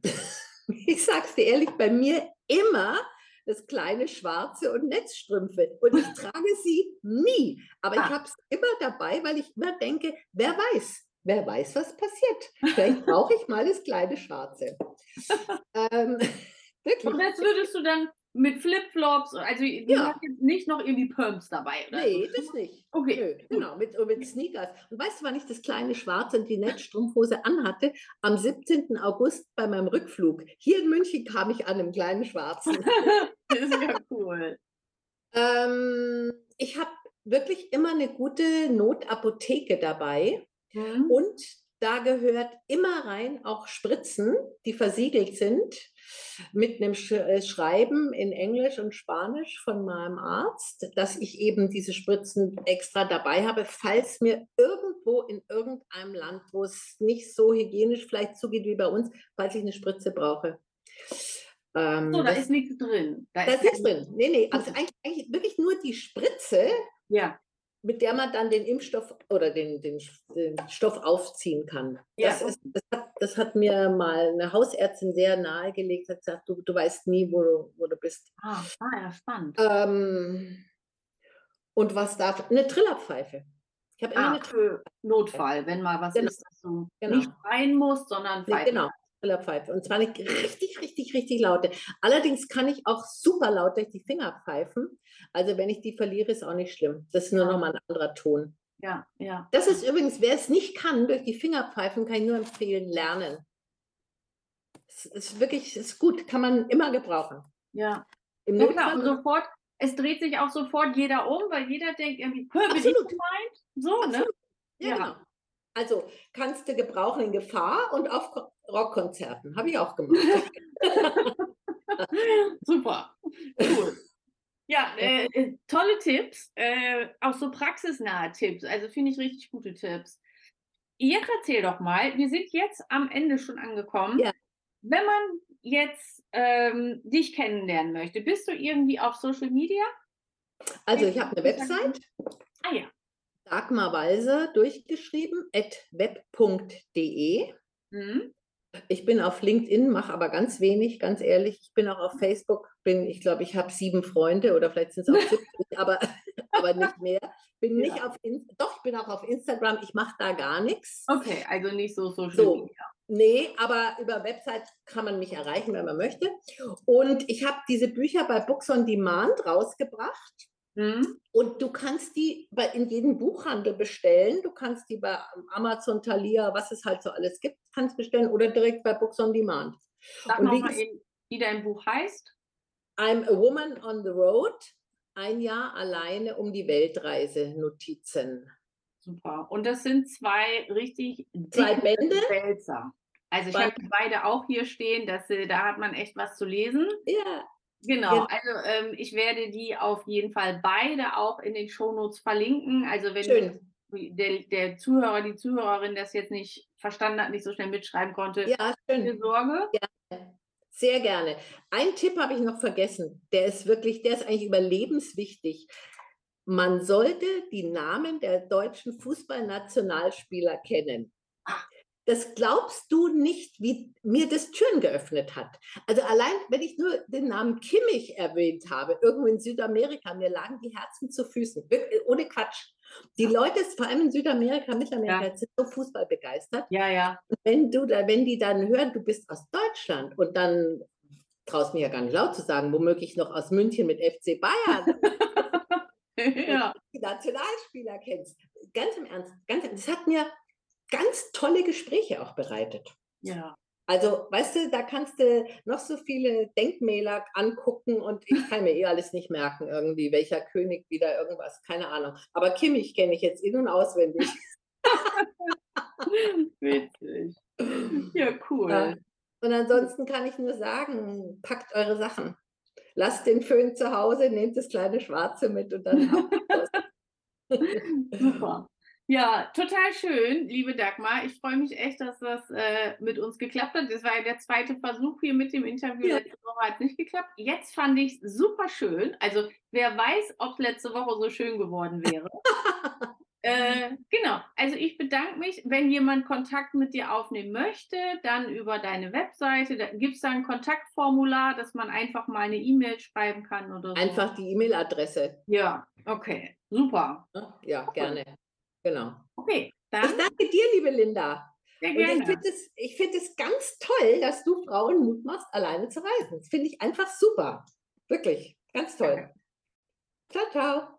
[LAUGHS] Ich sag's dir ehrlich, bei mir immer das kleine Schwarze und Netzstrümpfe. Und ich [LAUGHS] trage sie nie. Aber ich Ah. habe es immer dabei, weil ich immer denke, wer weiß, wer weiß, was passiert. Vielleicht brauche ich mal das kleine Schwarze. ähm, wirklich. [LAUGHS] Und das würdest du dann mit Flipflops, also du Ja. hast jetzt nicht noch irgendwie Pumps dabei, oder? Nee, das nicht. Okay, Nö, genau, mit, mit Sneakers. Und weißt du, wann ich das kleine Schwarze und die Netzstrumpfhose anhatte? Am 17. August bei meinem Rückflug. Hier in München kam ich an im kleinen Schwarzen. [LAUGHS] das ist ja cool. Ähm, ich habe wirklich immer eine gute Notapotheke dabei Mhm. und da gehört immer rein auch Spritzen, die versiegelt sind mit einem äh, Schreiben in Englisch und Spanisch von meinem Arzt, dass ich eben diese Spritzen extra dabei habe, falls mir irgendwo in irgendeinem Land, wo es nicht so hygienisch vielleicht zugeht wie bei uns, falls ich eine Spritze brauche. Ähm, So, da das, ist nichts drin. Da da ist nichts drin. Nee, nee, also eigentlich, eigentlich wirklich nur die Spritze, Ja, mit der man dann den Impfstoff oder den, den, den Stoff aufziehen kann. Ja, Das, ist, das, hat, das hat mir mal eine Hausärztin sehr nahegelegt, hat gesagt, du, du weißt nie, wo du, wo du bist. ah, ah, ja, spannend. Ähm, und was darf? Eine Trillerpfeife. Ich habe immer Ah, eine Trillerpfeife. für Notfall, wenn mal was Genau. ist, dass du Genau. nicht rein musst, sondern Nee, pfeifen genau, Trillerpfeife. Und zwar eine richtig, richtig, richtig laute. Allerdings kann ich auch super laut durch die Finger pfeifen. Also wenn ich die verliere, ist auch nicht schlimm. Das ist nur Ja. nochmal ein anderer Ton. Ja, ja. Das ist übrigens, wer es nicht kann, durch die Finger pfeifen, kann ich nur empfehlen, lernen. Es ist wirklich, es ist gut, kann man immer gebrauchen. Ja. Im Ja, Notfall und sofort, es dreht sich auch sofort jeder um, weil jeder denkt irgendwie, "Hä, bin ich gemeint? So, ne? Absolut. Ja, Ja. genau. Also kannst du gebrauchen in Gefahr und auf Rockkonzerten. Habe ich auch gemacht. [LAUGHS] [LAUGHS] Super, cool. Ja, äh, äh, tolle Tipps, äh, auch so praxisnahe Tipps. Also finde ich richtig gute Tipps. Jetzt erzähl doch mal, wir sind jetzt am Ende schon angekommen. Ja. Wenn man jetzt ähm, dich kennenlernen möchte, bist du irgendwie auf Social Media? Also ich habe eine Website, Ah ja. Dagmar Walser durchgeschrieben, at web.de. Mhm. Ich bin auf LinkedIn, mache aber ganz wenig, ganz ehrlich. Ich bin auch auf Facebook, bin, ich glaube, ich habe sieben Freunde oder vielleicht sind es auch 70, [LAUGHS] aber, aber nicht mehr. Bin nicht Ja. auf, In doch, ich bin auch auf Instagram, ich mache da gar nichts. Okay, also nicht so Social So. Media. Nee, aber über Website kann man mich erreichen, wenn man möchte. Und ich habe diese Bücher bei Books on Demand rausgebracht. Mhm. Und du kannst die bei, in jedem Buchhandel bestellen. Du kannst die bei Amazon, Thalia, was es halt so alles gibt, kannst bestellen oder direkt bei Books on Demand. Sag Und wie mal eben, wie dein Buch heißt. I'm a Woman on the Road. Ein Jahr alleine um die Weltreise. Notizen. Super. Und das sind zwei richtig Zwei Bände? Wälzer. Also ich habe beide auch hier stehen, dass, da hat man echt was zu lesen. Ja, Genau, also ähm, ich werde die auf jeden Fall beide auch in den Shownotes verlinken. Also wenn schön. der, der Zuhörer, die Zuhörerin das jetzt nicht verstanden hat, nicht so schnell mitschreiben konnte, Ja, schön. keine Sorge. Sehr gerne. Ein Tipp habe ich noch vergessen. Der ist wirklich, der ist eigentlich überlebenswichtig. Man sollte die Namen der deutschen Fußballnationalspieler kennen. Das glaubst du nicht, wie mir das Türen geöffnet hat. Also allein, wenn ich nur den Namen Kimmich erwähnt habe, irgendwo in Südamerika, mir lagen die Herzen zu Füßen. Ohne Quatsch. Die Leute, vor allem in Südamerika, Mittelamerika, Ja. sind so Fußball begeistert Ja, ja. wenn du da, wenn die dann hören, du bist aus Deutschland und dann traust mir ja gar nicht laut zu sagen, womöglich noch aus München mit FC Bayern, [LAUGHS] ja. die Nationalspieler kennst. Ganz im Ernst, ganz, das hat mir ganz tolle Gespräche auch bereitet. Ja. Also, weißt du, da kannst du noch so viele Denkmäler angucken und ich kann mir eh [LAUGHS] alles nicht merken, irgendwie, welcher König wieder irgendwas, keine Ahnung. Aber Kimmich kenne ich jetzt in- und auswendig. [LAUGHS] Witzig. Ja, cool. Ja. Und ansonsten kann ich nur sagen, packt eure Sachen. Lasst den Föhn zu Hause, nehmt das kleine Schwarze mit und dann habt ihr. [LAUGHS] Super. Ja, total schön, liebe Dagmar. Ich freue mich echt, dass das äh, mit uns geklappt hat. Das war ja der zweite Versuch hier mit dem Interview. Ja. Letzte Woche hat es nicht geklappt. Jetzt fand ich es super schön. Also, wer weiß, ob es letzte Woche so schön geworden wäre. [LAUGHS] äh, genau. Also, ich bedanke mich. Wenn jemand Kontakt mit dir aufnehmen möchte, dann über deine Webseite. Da gibt es da ein Kontaktformular, dass man einfach mal eine E-Mail schreiben kann oder so. Einfach die E-Mail-Adresse. Ja, okay. Super. Ja, gerne. Genau. Okay, Ich dann danke dir, liebe Linda. sehr Und gerne. ich finde es ich find es ganz toll, dass du Frauen Mut machst, alleine zu reisen. Das finde ich einfach super. Wirklich. Ganz toll. Ciao, ciao.